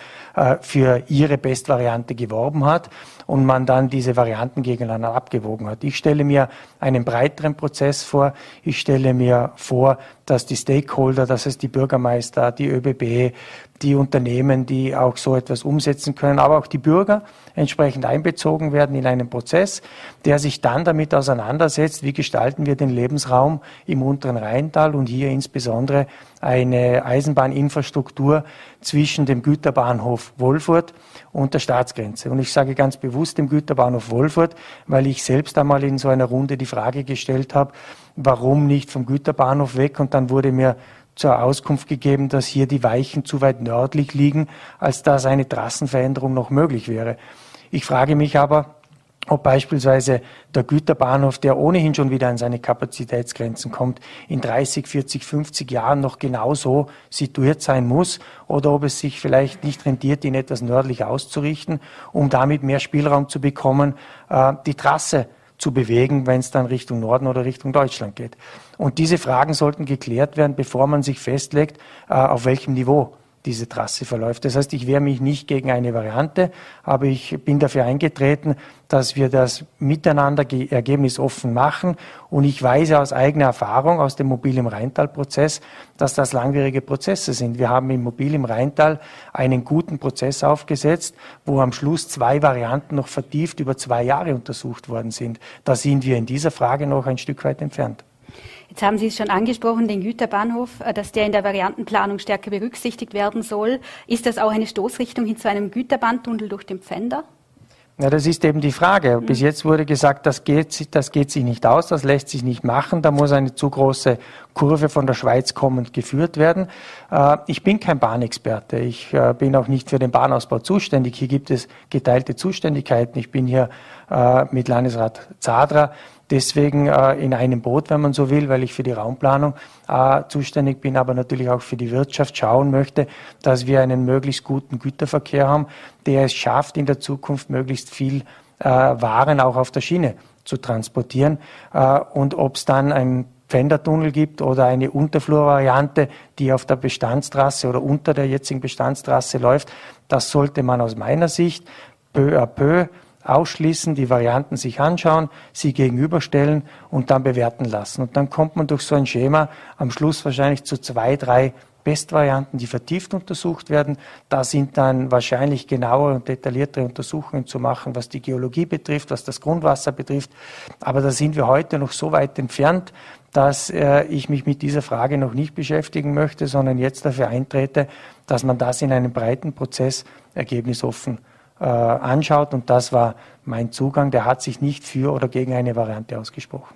für ihre Bestvariante geworben hat und man dann diese Varianten gegeneinander abgewogen hat. Ich stelle mir einen breiteren Prozess vor. Ich stelle mir vor, dass die Stakeholder, das heißt die Bürgermeister, die ÖBB, die Unternehmen, die auch so etwas umsetzen können, aber auch die Bürger entsprechend einbezogen werden in einen Prozess, der sich dann damit auseinandersetzt, wie gestalten wir den Lebensraum im unteren Rheintal und hier insbesondere eine Eisenbahninfrastruktur zwischen dem Güterbahnhof Wolfurt und der Staatsgrenze. Und ich sage ganz bewusst dem Güterbahnhof Wolfurt, weil ich selbst einmal in so einer Runde die Frage gestellt habe, warum nicht vom Güterbahnhof weg? Und dann wurde mir zur Auskunft gegeben, dass hier die Weichen zu weit nördlich liegen, als dass eine Trassenveränderung noch möglich wäre. Ich frage mich aber, ob beispielsweise der Güterbahnhof, der ohnehin schon wieder an seine Kapazitätsgrenzen kommt, in 30, 40, 50 Jahren noch genauso situiert sein muss oder ob es sich vielleicht nicht rentiert, ihn etwas nördlich auszurichten, um damit mehr Spielraum zu bekommen, äh, die Trasse zu bewegen, wenn es dann Richtung Norden oder Richtung Deutschland geht. Und diese Fragen sollten geklärt werden, bevor man sich festlegt, äh, auf welchem Niveau diese Trasse verläuft. Das heißt, ich wehre mich nicht gegen eine Variante, aber ich bin dafür eingetreten, dass wir das miteinander ergebnisoffen machen. Und ich weiß aus eigener Erfahrung aus dem Mobil im Rheintal-Prozess, dass das langwierige Prozesse sind. Wir haben im Mobil im Rheintal einen guten Prozess aufgesetzt, wo am Schluss zwei Varianten noch vertieft über zwei Jahre untersucht worden sind. Da sind wir in dieser Frage noch ein Stück weit entfernt. Jetzt haben Sie es schon angesprochen, den Güterbahnhof, äh, dass der in der Variantenplanung stärker berücksichtigt werden soll. Ist das auch eine Stoßrichtung hin zu einem Güterbahntunnel durch den Pfänder? Ja, das ist eben die Frage. Bis jetzt wurde gesagt, das geht, das geht sich nicht aus, das lässt sich nicht machen, da muss eine zu große Kurve von der Schweiz kommend geführt werden. Äh, ich bin kein Bahnexperte, ich äh, bin auch nicht für den Bahnausbau zuständig. Hier gibt es geteilte Zuständigkeiten. Ich bin hier mit Landesrat Zadra deswegen äh, in einem Boot, wenn man so will, weil ich für die Raumplanung äh, zuständig bin, aber natürlich auch für die Wirtschaft schauen möchte, dass wir einen möglichst guten Güterverkehr haben, der es schafft, in der Zukunft möglichst viel äh, Waren auch auf der Schiene zu transportieren. Und ob es dann ein Pfändertunnel gibt oder eine Unterflurvariante, die auf der Bestandstrasse oder unter der jetzigen Bestandstrasse läuft, das sollte man aus meiner Sicht peu à peu ausschließen, die Varianten sich anschauen, sie gegenüberstellen und dann bewerten lassen. Und dann kommt man durch so ein Schema am Schluss wahrscheinlich zu zwei, drei Bestvarianten, die vertieft untersucht werden. Da sind dann wahrscheinlich genauere und detailliertere Untersuchungen zu machen, was die Geologie betrifft, was das Grundwasser betrifft. Aber da sind wir heute noch so weit entfernt, dass äh, ich mich mit dieser Frage noch nicht beschäftigen möchte, sondern jetzt dafür eintrete, dass man das in einem breiten Prozess ergebnisoffen äh, anschaut. Und das war mein Zugang. Der hat sich nicht für oder gegen eine Variante ausgesprochen.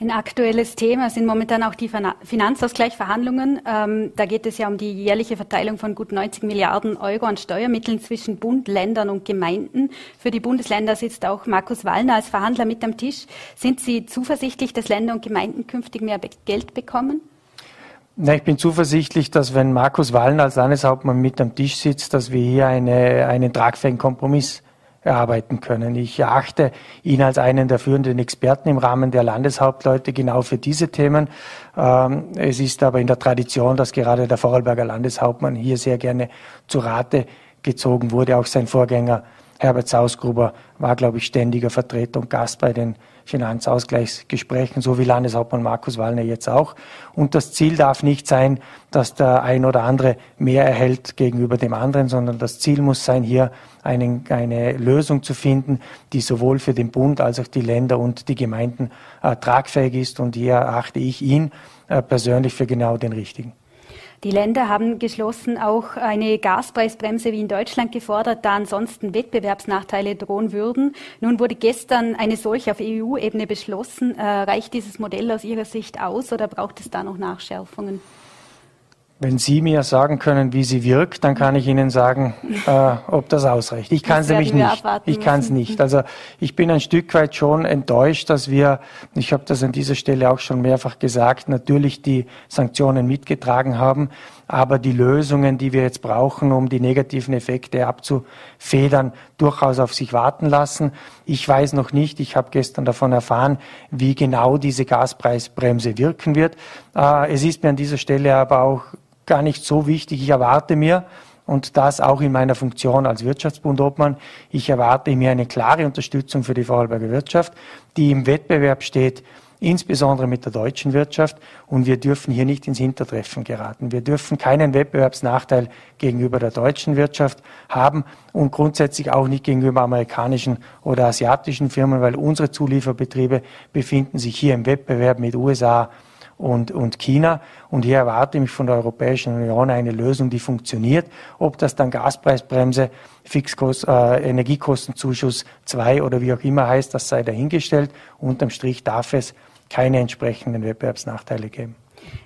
Ein aktuelles Thema sind momentan auch die Finanzausgleichsverhandlungen. Ähm, da geht es ja um die jährliche Verteilung von gut 90 Milliarden Euro an Steuermitteln zwischen Bund, Ländern und Gemeinden. Für die Bundesländer sitzt auch Markus Wallner als Verhandler mit am Tisch. Sind Sie zuversichtlich, dass Länder und Gemeinden künftig mehr Geld bekommen? Na, ich bin zuversichtlich, dass wenn Markus Wallen als Landeshauptmann mit am Tisch sitzt, dass wir hier eine, einen tragfähigen Kompromiss erarbeiten können. Ich erachte ihn als einen der führenden Experten im Rahmen der Landeshauptleute genau für diese Themen. Ähm, es ist aber in der Tradition, dass gerade der Vorarlberger Landeshauptmann hier sehr gerne zu Rate gezogen wurde. Auch sein Vorgänger Herbert Sausgruber war, glaube ich, ständiger Vertreter und Gast bei den Finanzausgleichsgesprächen, so wie Landeshauptmann Markus Wallner jetzt auch. Und das Ziel darf nicht sein, dass der ein oder andere mehr erhält gegenüber dem anderen, sondern das Ziel muss sein, hier einen, eine Lösung zu finden, die sowohl für den Bund als auch die Länder und die Gemeinden äh, tragfähig ist. Und hier erachte ich ihn äh, persönlich für genau den richtigen. Die Länder haben geschlossen auch eine Gaspreisbremse wie in Deutschland gefordert, da ansonsten Wettbewerbsnachteile drohen würden. Nun wurde gestern eine solche auf EU-Ebene beschlossen. Äh, reicht dieses Modell aus Ihrer Sicht aus oder braucht es da noch Nachschärfungen? Wenn Sie mir sagen können, wie sie wirkt, dann kann ich Ihnen sagen, äh, ob das ausreicht. Ich kann es nämlich nicht. Ich kann es nicht. Also ich bin ein Stück weit schon enttäuscht, dass wir, ich habe das an dieser Stelle auch schon mehrfach gesagt, natürlich die Sanktionen mitgetragen haben, aber die Lösungen, die wir jetzt brauchen, um die negativen Effekte abzufedern, durchaus auf sich warten lassen. Ich weiß noch nicht, ich habe gestern davon erfahren, wie genau diese Gaspreisbremse wirken wird. Äh, es ist mir an dieser Stelle aber auch gar nicht so wichtig. Ich erwarte mir, und das auch in meiner Funktion als Wirtschaftsbundobmann, ich erwarte mir eine klare Unterstützung für die Vorarlberger Wirtschaft, die im Wettbewerb steht, insbesondere mit der deutschen Wirtschaft. Und wir dürfen hier nicht ins Hintertreffen geraten. Wir dürfen keinen Wettbewerbsnachteil gegenüber der deutschen Wirtschaft haben und grundsätzlich auch nicht gegenüber amerikanischen oder asiatischen Firmen, weil unsere Zulieferbetriebe befinden sich hier im Wettbewerb mit USA, und, und China. Und hier erwarte ich von der Europäischen Union eine Lösung, die funktioniert. Ob das dann Gaspreisbremse, Fixkost, äh, Energiekostenzuschuss 2 oder wie auch immer heißt, das sei dahingestellt. Unterm Strich darf es keine entsprechenden Wettbewerbsnachteile geben.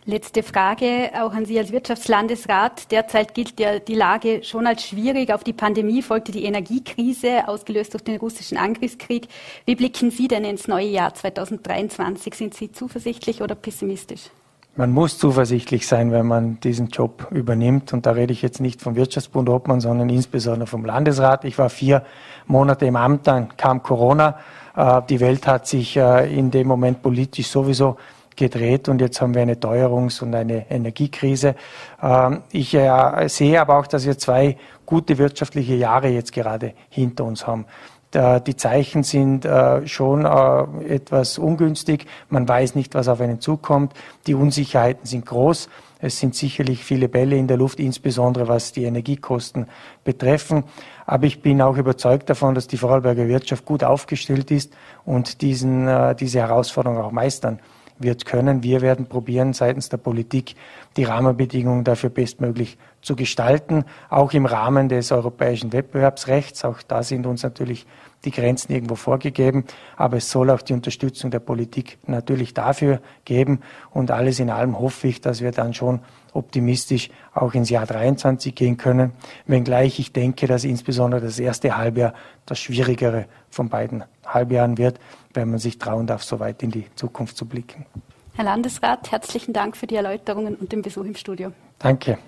Letzte Frage auch an Sie als Wirtschaftslandesrat. Derzeit gilt ja die Lage schon als schwierig. Auf die Pandemie folgte die Energiekrise, ausgelöst durch den russischen Angriffskrieg. Wie blicken Sie denn ins neue Jahr 2023? Sind Sie zuversichtlich oder pessimistisch? Man muss zuversichtlich sein, wenn man diesen Job übernimmt. Und da rede ich jetzt nicht vom Wirtschaftsbund Obmann, sondern insbesondere vom Landesrat. Ich war vier Monate im Amt, dann kam Corona. Äh, die Welt hat sich äh, in dem Moment politisch sowieso gedreht und jetzt haben wir eine Teuerungs- und eine Energiekrise. Ähm, ich äh, sehe aber auch, dass wir zwei gute wirtschaftliche Jahre jetzt gerade hinter uns haben. Die Zeichen sind äh, schon äh, etwas ungünstig. Man weiß nicht, was auf einen zukommt. Die Unsicherheiten sind groß. Es sind sicherlich viele Bälle in der Luft, insbesondere was die Energiekosten betreffen. Aber ich bin auch überzeugt davon, dass die Vorarlberger Wirtschaft gut aufgestellt ist und diesen, diese Herausforderung auch meistern wird können. Wir werden probieren, seitens der Politik die Rahmenbedingungen dafür bestmöglich zu gestalten, auch im Rahmen des europäischen Wettbewerbsrechts. Auch da sind uns natürlich die Grenzen irgendwo vorgegeben, aber es soll auch die Unterstützung der Politik natürlich dafür geben. Und alles in allem hoffe ich, dass wir dann schon optimistisch auch ins Jahr 23 gehen können, wenngleich ich denke, dass insbesondere das erste Halbjahr das schwierigere von beiden Halbjahren wird, wenn man sich trauen darf, so weit in die Zukunft zu blicken. Herr Landesrat, herzlichen Dank für die Erläuterungen und den Besuch im Studio. Danke.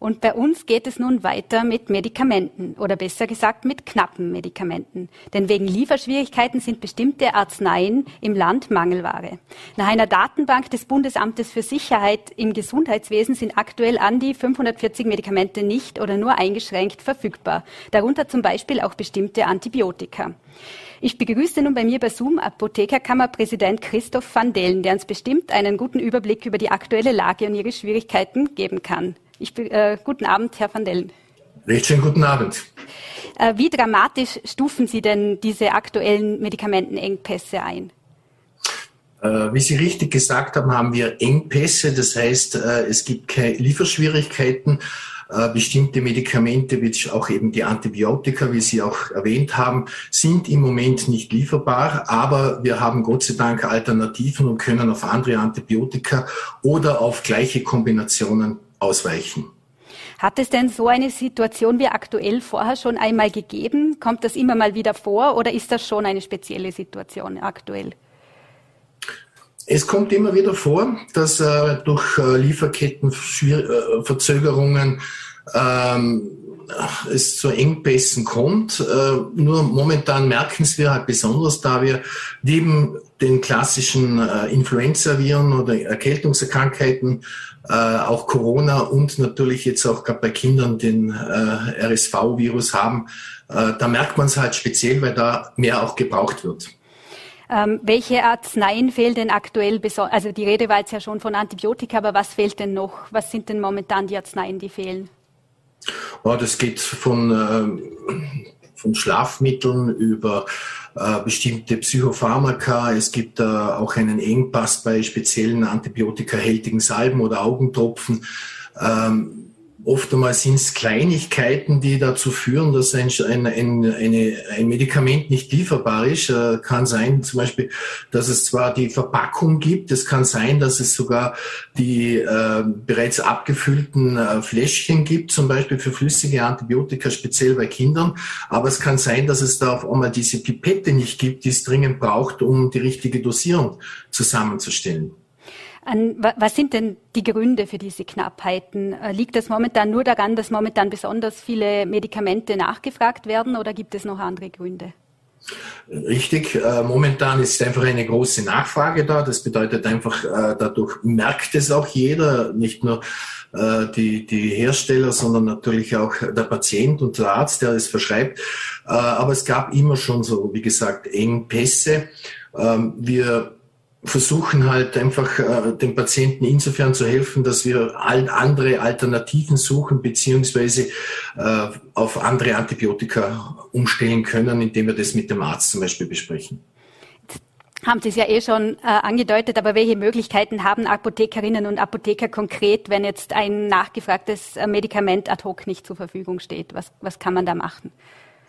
Und bei uns geht es nun weiter mit Medikamenten oder besser gesagt mit knappen Medikamenten. Denn wegen Lieferschwierigkeiten sind bestimmte Arzneien im Land Mangelware. Nach einer Datenbank des Bundesamtes für Sicherheit im Gesundheitswesen sind aktuell an die 540 Medikamente nicht oder nur eingeschränkt verfügbar. Darunter zum Beispiel auch bestimmte Antibiotika. Ich begrüße nun bei mir bei Zoom Apothekerkammerpräsident Christoph van Dellen, der uns bestimmt einen guten Überblick über die aktuelle Lage und ihre Schwierigkeiten geben kann. Ich, äh, guten Abend, Herr van Dellen. Recht schönen guten Abend. Äh, wie dramatisch stufen Sie denn diese aktuellen Medikamentenengpässe ein? Äh, wie Sie richtig gesagt haben, haben wir Engpässe. Das heißt, äh, es gibt keine Lieferschwierigkeiten. Äh, bestimmte Medikamente, wie auch eben die Antibiotika, wie Sie auch erwähnt haben, sind im Moment nicht lieferbar, aber wir haben Gott sei Dank Alternativen und können auf andere Antibiotika oder auf gleiche Kombinationen ausweichen. Hat es denn so eine Situation wie aktuell vorher schon einmal gegeben? Kommt das immer mal wieder vor oder ist das schon eine spezielle Situation aktuell? Es kommt immer wieder vor, dass äh, durch äh, Lieferkettenverzögerungen äh, ähm, es zu Engpässen kommt. Äh, nur momentan merken wir halt besonders, da wir neben den klassischen äh, Influenza-Viren oder Erkältungskrankheiten äh, auch Corona und natürlich jetzt auch gerade bei Kindern den äh, RSV-Virus haben. Äh, da merkt man es halt speziell, weil da mehr auch gebraucht wird. Ähm, welche Arzneien fehlen denn aktuell? Also die Rede war jetzt ja schon von Antibiotika, aber was fehlt denn noch? Was sind denn momentan die Arzneien, die fehlen? Oh, das geht von, äh, von Schlafmitteln über äh, bestimmte Psychopharmaka. Es gibt auch einen Engpass bei speziellen antibiotikahältigen Salben oder Augentropfen. Ähm, Oftmals sind es Kleinigkeiten, die dazu führen, dass ein, ein, ein, eine, ein Medikament nicht lieferbar ist. Äh, kann sein zum Beispiel, dass es zwar die Verpackung gibt, es kann sein, dass es sogar die äh, bereits abgefüllten äh, Fläschchen gibt, zum Beispiel für flüssige Antibiotika, speziell bei Kindern. Aber es kann sein, dass es da auf einmal diese Pipette nicht gibt, die es dringend braucht, um die richtige Dosierung zusammenzustellen. An, was sind denn die Gründe für diese Knappheiten? Äh, liegt das momentan nur daran, dass momentan besonders viele Medikamente nachgefragt werden oder gibt es noch andere Gründe? Richtig, äh, momentan ist einfach eine große Nachfrage da. Das bedeutet einfach, äh, dadurch merkt es auch jeder, nicht nur die, die Hersteller, sondern natürlich auch der Patient und der Arzt, der es verschreibt. Aber es gab immer schon so, wie gesagt, Engpässe. Ähm, wir versuchen halt einfach äh, den Patienten insofern zu helfen, dass wir andere Alternativen suchen beziehungsweise äh, auf andere Antibiotika umstellen können, indem wir das mit dem Arzt zum Beispiel besprechen. Haben Sie es ja eh schon äh, angedeutet, aber welche Möglichkeiten haben Apothekerinnen und Apotheker konkret, wenn jetzt ein nachgefragtes äh, Medikament ad hoc nicht zur Verfügung steht? Was, was kann man da machen?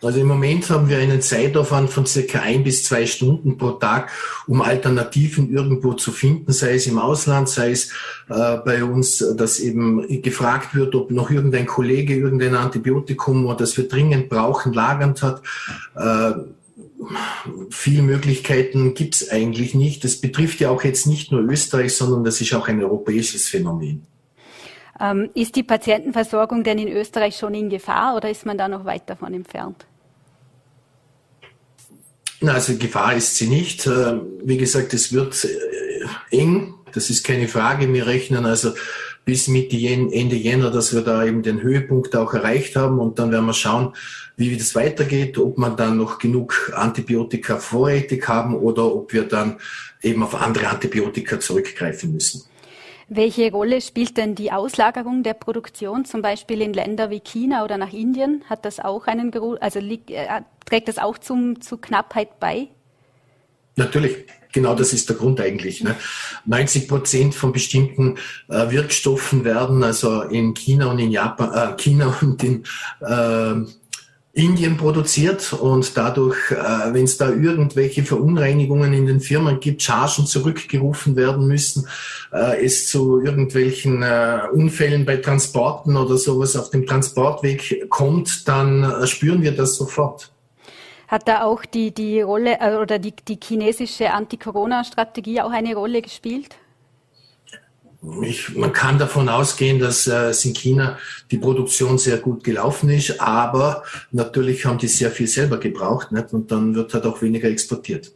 Also im Moment haben wir einen Zeitaufwand von circa ein bis zwei Stunden pro Tag, um Alternativen irgendwo zu finden, sei es im Ausland, sei es äh, bei uns, dass eben gefragt wird, ob noch irgendein Kollege irgendein Antibiotikum, das wir dringend brauchen, lagernd hat. Äh, viele Möglichkeiten gibt es eigentlich nicht. Das betrifft ja auch jetzt nicht nur Österreich, sondern das ist auch ein europäisches Phänomen. Ähm, ist die Patientenversorgung denn in Österreich schon in Gefahr oder ist man da noch weit davon entfernt? Also Gefahr ist sie nicht. Äh, wie gesagt, es wird äh, eng, das ist keine Frage. Wir rechnen also bis Mitte Ende Jänner, dass wir da eben den Höhepunkt auch erreicht haben und dann werden wir schauen, wie das weitergeht, ob man dann noch genug Antibiotika vorrätig haben oder ob wir dann eben auf andere Antibiotika zurückgreifen müssen. Welche Rolle spielt denn die Auslagerung der Produktion, zum Beispiel in Länder wie China oder nach Indien? Hat das auch einen, also äh, trägt das auch zum, zu Knappheit bei? Natürlich, genau das ist der Grund eigentlich. Ne? 90 Prozent von bestimmten äh, Wirkstoffen werden also in China und in Japan, äh, China und in äh, Indien produziert und dadurch, äh, wenn es da irgendwelche Verunreinigungen in den Firmen gibt, Chargen zurückgerufen werden müssen, äh, es zu irgendwelchen äh, Unfällen bei Transporten oder sowas auf dem Transportweg kommt, dann äh, spüren wir das sofort. Hat da auch die, die Rolle äh, oder die, die chinesische Anti-Corona-Strategie auch eine Rolle gespielt? Ich, man kann davon ausgehen, dass äh, es in China die Produktion sehr gut gelaufen ist, aber natürlich haben die sehr viel selber gebraucht nicht? und dann wird halt auch weniger exportiert.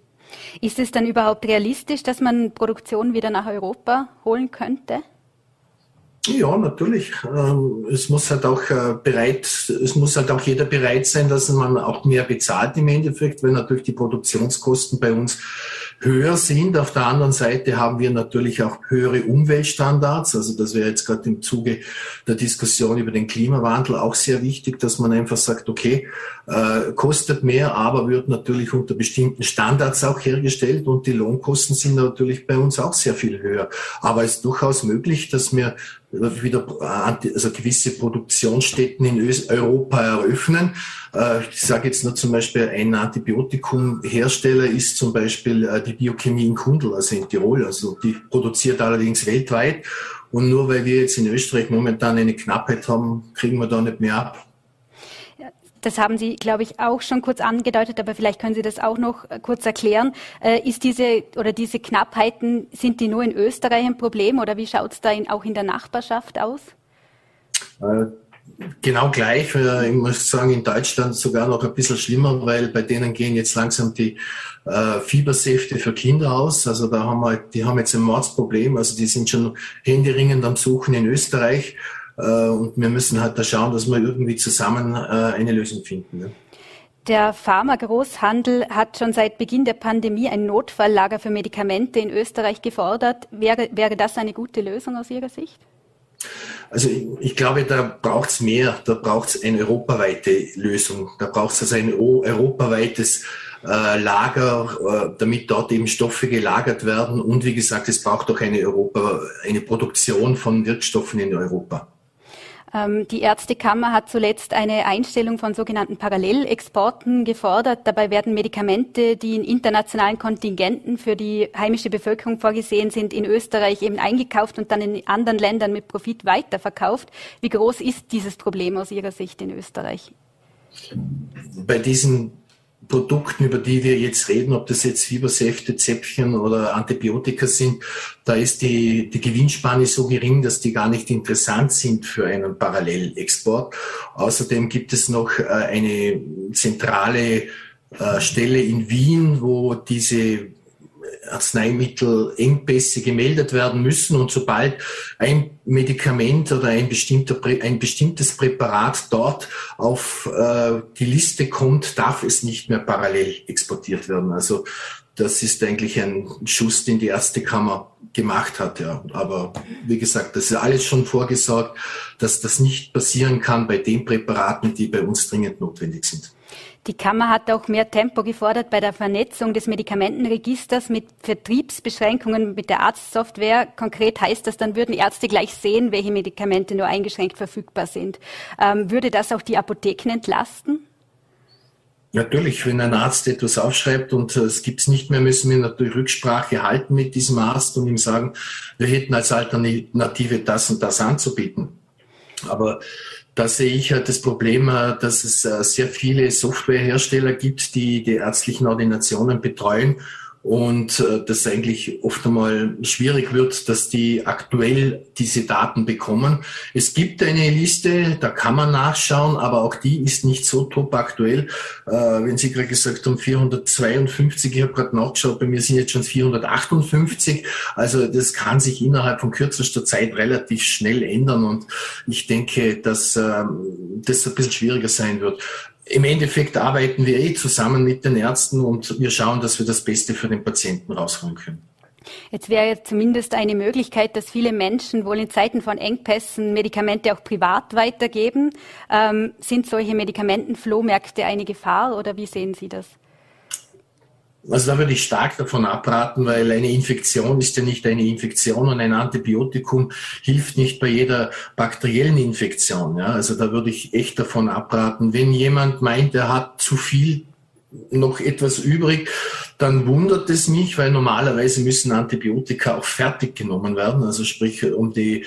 Ist es dann überhaupt realistisch, dass man Produktion wieder nach Europa holen könnte? Ja, natürlich. Ähm, es muss halt auch äh, bereit, es muss halt auch jeder bereit sein, dass man auch mehr bezahlt im Endeffekt, weil natürlich die Produktionskosten bei uns höher sind. Auf der anderen Seite haben wir natürlich auch höhere Umweltstandards. Also das wäre jetzt gerade im Zuge der Diskussion über den Klimawandel auch sehr wichtig, dass man einfach sagt, okay, äh, kostet mehr, aber wird natürlich unter bestimmten Standards auch hergestellt und die Lohnkosten sind natürlich bei uns auch sehr viel höher. Aber es ist durchaus möglich, dass wir wieder also gewisse Produktionsstätten in Europa eröffnen. Äh, ich sage jetzt nur zum Beispiel, ein Antibiotikumhersteller ist zum Beispiel äh, die Biochemie in Kundl, also in Tirol. Also die produziert allerdings weltweit. Und nur weil wir jetzt in Österreich momentan eine Knappheit haben, kriegen wir da nicht mehr ab. Das haben Sie, glaube ich, auch schon kurz angedeutet, aber vielleicht können Sie das auch noch äh, kurz erklären. Ist diese oder diese Knappheiten, sind die nur in Österreich ein Problem oder wie schaut es da in, auch in der Nachbarschaft aus? Äh, genau gleich. Ich muss sagen, in Deutschland sogar noch ein bisschen schlimmer, weil bei denen gehen jetzt langsam die äh, Fiebersäfte für Kinder aus. Also da haben wir, die haben jetzt ein Mordsproblem. Also die sind schon händeringend am Suchen in Österreich. Äh, und wir müssen halt da schauen, dass wir irgendwie zusammen äh, eine Lösung finden. Ne? Der Pharmagroßhandel hat schon seit Beginn der Pandemie ein Notfalllager für Medikamente in Österreich gefordert. Wäre, wäre das eine gute Lösung aus Ihrer Sicht? Also ich, ich glaube, da braucht es mehr. Da braucht es eine europaweite Lösung. Da braucht es also ein europaweites äh, Lager, äh, damit dort eben Stoffe gelagert werden. Und wie gesagt, es braucht auch eine, Europa, eine Produktion von Wirkstoffen in Europa. Ähm, die Ärztekammer hat zuletzt eine Einstellung von sogenannten Parallelexporten gefordert. Dabei werden Medikamente, die in internationalen Kontingenten für die heimische Bevölkerung vorgesehen sind, in Österreich eben eingekauft und dann in anderen Ländern mit Profit weiterverkauft. Wie groß ist dieses Problem aus Ihrer Sicht in Österreich? Bei diesen Produkten, über die wir jetzt reden, ob das jetzt Fiebersäfte, Zäpfchen oder Antibiotika sind, da ist die, die Gewinnspanne so gering, dass die gar nicht interessant sind für einen Parallelexport. Außerdem gibt es noch äh, eine zentrale äh, Stelle in Wien, wo diese Arzneimittelengpässe gemeldet werden müssen und sobald ein Medikament oder ein, bestimmter, ein bestimmtes Präparat dort auf äh, die Liste kommt, darf es nicht mehr parallel exportiert werden. Also das ist eigentlich ein Schuss, den die Ärztekammer gemacht hat. Ja. Aber wie gesagt, das ist alles schon vorgesorgt, dass das nicht passieren kann bei den Präparaten, die bei uns dringend notwendig sind. Die Kammer hat auch mehr Tempo gefordert bei der Vernetzung des Medikamentenregisters mit Vertriebsbeschränkungen mit der Arztsoftware. Konkret heißt das, dann würden Ärzte gleich sehen, welche Medikamente nur eingeschränkt verfügbar sind. Ähm, würde das auch die Apotheken entlasten? Natürlich, wenn ein Arzt etwas aufschreibt und es gibt es nicht mehr, müssen wir natürlich Rücksprache halten mit diesem Arzt und ihm sagen, wir hätten als Alternative das und das anzubieten. Aber da sehe ich halt das Problem, äh, dass es äh, sehr viele Softwarehersteller gibt, die die ärztlichen Ordinationen betreuen und äh, das eigentlich oft einmal schwierig wird, dass die aktuell diese Daten bekommen. Es gibt eine Liste, da kann man nachschauen, aber auch die ist nicht so top aktuell. Äh, wenn Sie gerade gesagt haben 452, ich habe gerade nachgeschaut, bei mir sind jetzt schon 458. Also das kann sich innerhalb von kürzester Zeit relativ schnell ändern und ich denke, dass äh, das ein bisschen schwieriger sein wird im Endeffekt arbeiten wir eh zusammen mit den Ärzten und wir schauen, dass wir das Beste für den Patienten rausholen können. Jetzt wäre jetzt zumindest eine Möglichkeit, dass viele Menschen wohl in Zeiten von Engpässen Medikamente auch privat weitergeben. Ähm, sind solche Medikamentenflohmärkte eine Gefahr oder wie sehen Sie das? Also da würde ich stark davon abraten, weil eine Infektion ist ja nicht eine Infektion und ein Antibiotikum hilft nicht bei jeder bakteriellen Infektion. Ja? Also da würde ich echt davon abraten. Wenn jemand meint, er hat zu viel noch etwas übrig, dann wundert es mich, weil normalerweise müssen Antibiotika auch fertig genommen werden. Also sprich, um die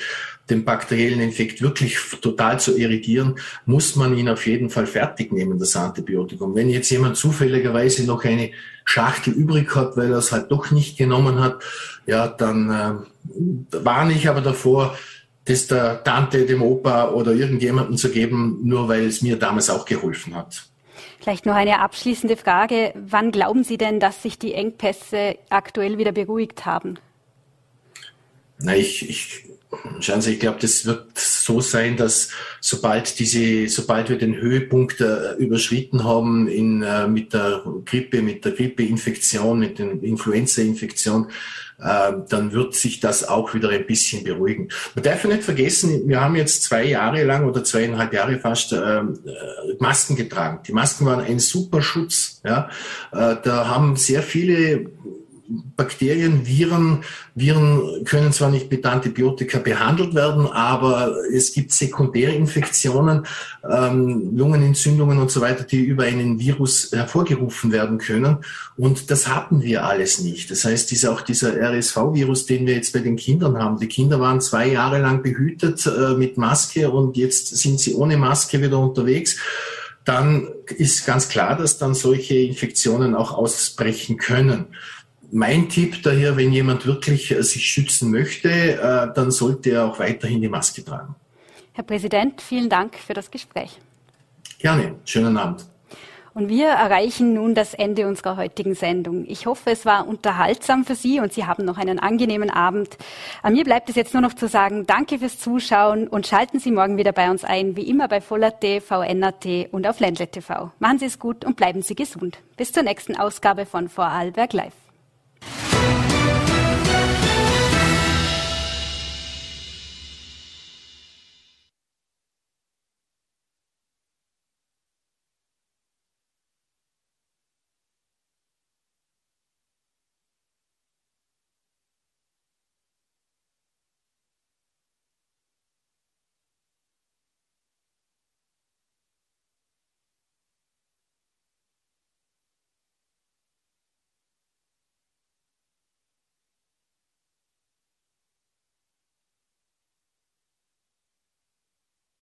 den bakteriellen Infekt wirklich total zu irritieren, muss man ihn auf jeden Fall fertig nehmen, das Antibiotikum. Wenn jetzt jemand zufälligerweise noch eine Schachtel übrig hat, weil er es halt doch nicht genommen hat, ja, dann äh, warne ich aber davor, das der Tante, dem Opa oder irgendjemandem zu geben, nur weil es mir damals auch geholfen hat. Vielleicht noch eine abschließende Frage. Wann glauben Sie denn, dass sich die Engpässe aktuell wieder beruhigt haben? Na, ich, ich Schauen Sie, ich glaube, das wird so sein, dass sobald diese, sobald wir den Höhepunkt äh, überschritten haben in, äh, mit der Grippe, mit der Grippeinfektion, mit der Influenza-Infektion, äh, dann wird sich das auch wieder ein bisschen beruhigen. Man darf ja nicht vergessen, wir haben jetzt zwei Jahre lang oder zweieinhalb Jahre fast äh, Masken getragen. Die Masken waren ein super Schutz. Ja? Äh, da haben sehr viele Bakterien, Viren, Viren können zwar nicht mit Antibiotika behandelt werden, aber es gibt Sekundärinfektionen, ähm, Lungenentzündungen und so weiter, die über einen Virus hervorgerufen werden können. Und das hatten wir alles nicht. Das heißt, dieser, auch dieser RSV-Virus, den wir jetzt bei den Kindern haben. Die Kinder waren zwei Jahre lang behütet äh, mit Maske und jetzt sind sie ohne Maske wieder unterwegs dann ist ganz klar, dass dann solche Infektionen auch ausbrechen können mein Tipp daher, wenn jemand wirklich äh, sich schützen möchte, äh, dann sollte er auch weiterhin die Maske tragen. Herr Präsident, vielen Dank für das Gespräch. Gerne. Schönen Abend. Und wir erreichen nun das Ende unserer heutigen Sendung. Ich hoffe, es war unterhaltsam für Sie und Sie haben noch einen angenehmen Abend. An mir bleibt es jetzt nur noch zu sagen, danke fürs Zuschauen und schalten Sie morgen wieder bei uns ein, wie immer bei Voller.at, VNAT und auf Ländle TV. Machen Sie es gut und bleiben Sie gesund. Bis zur nächsten Ausgabe von Vorarlberg Live.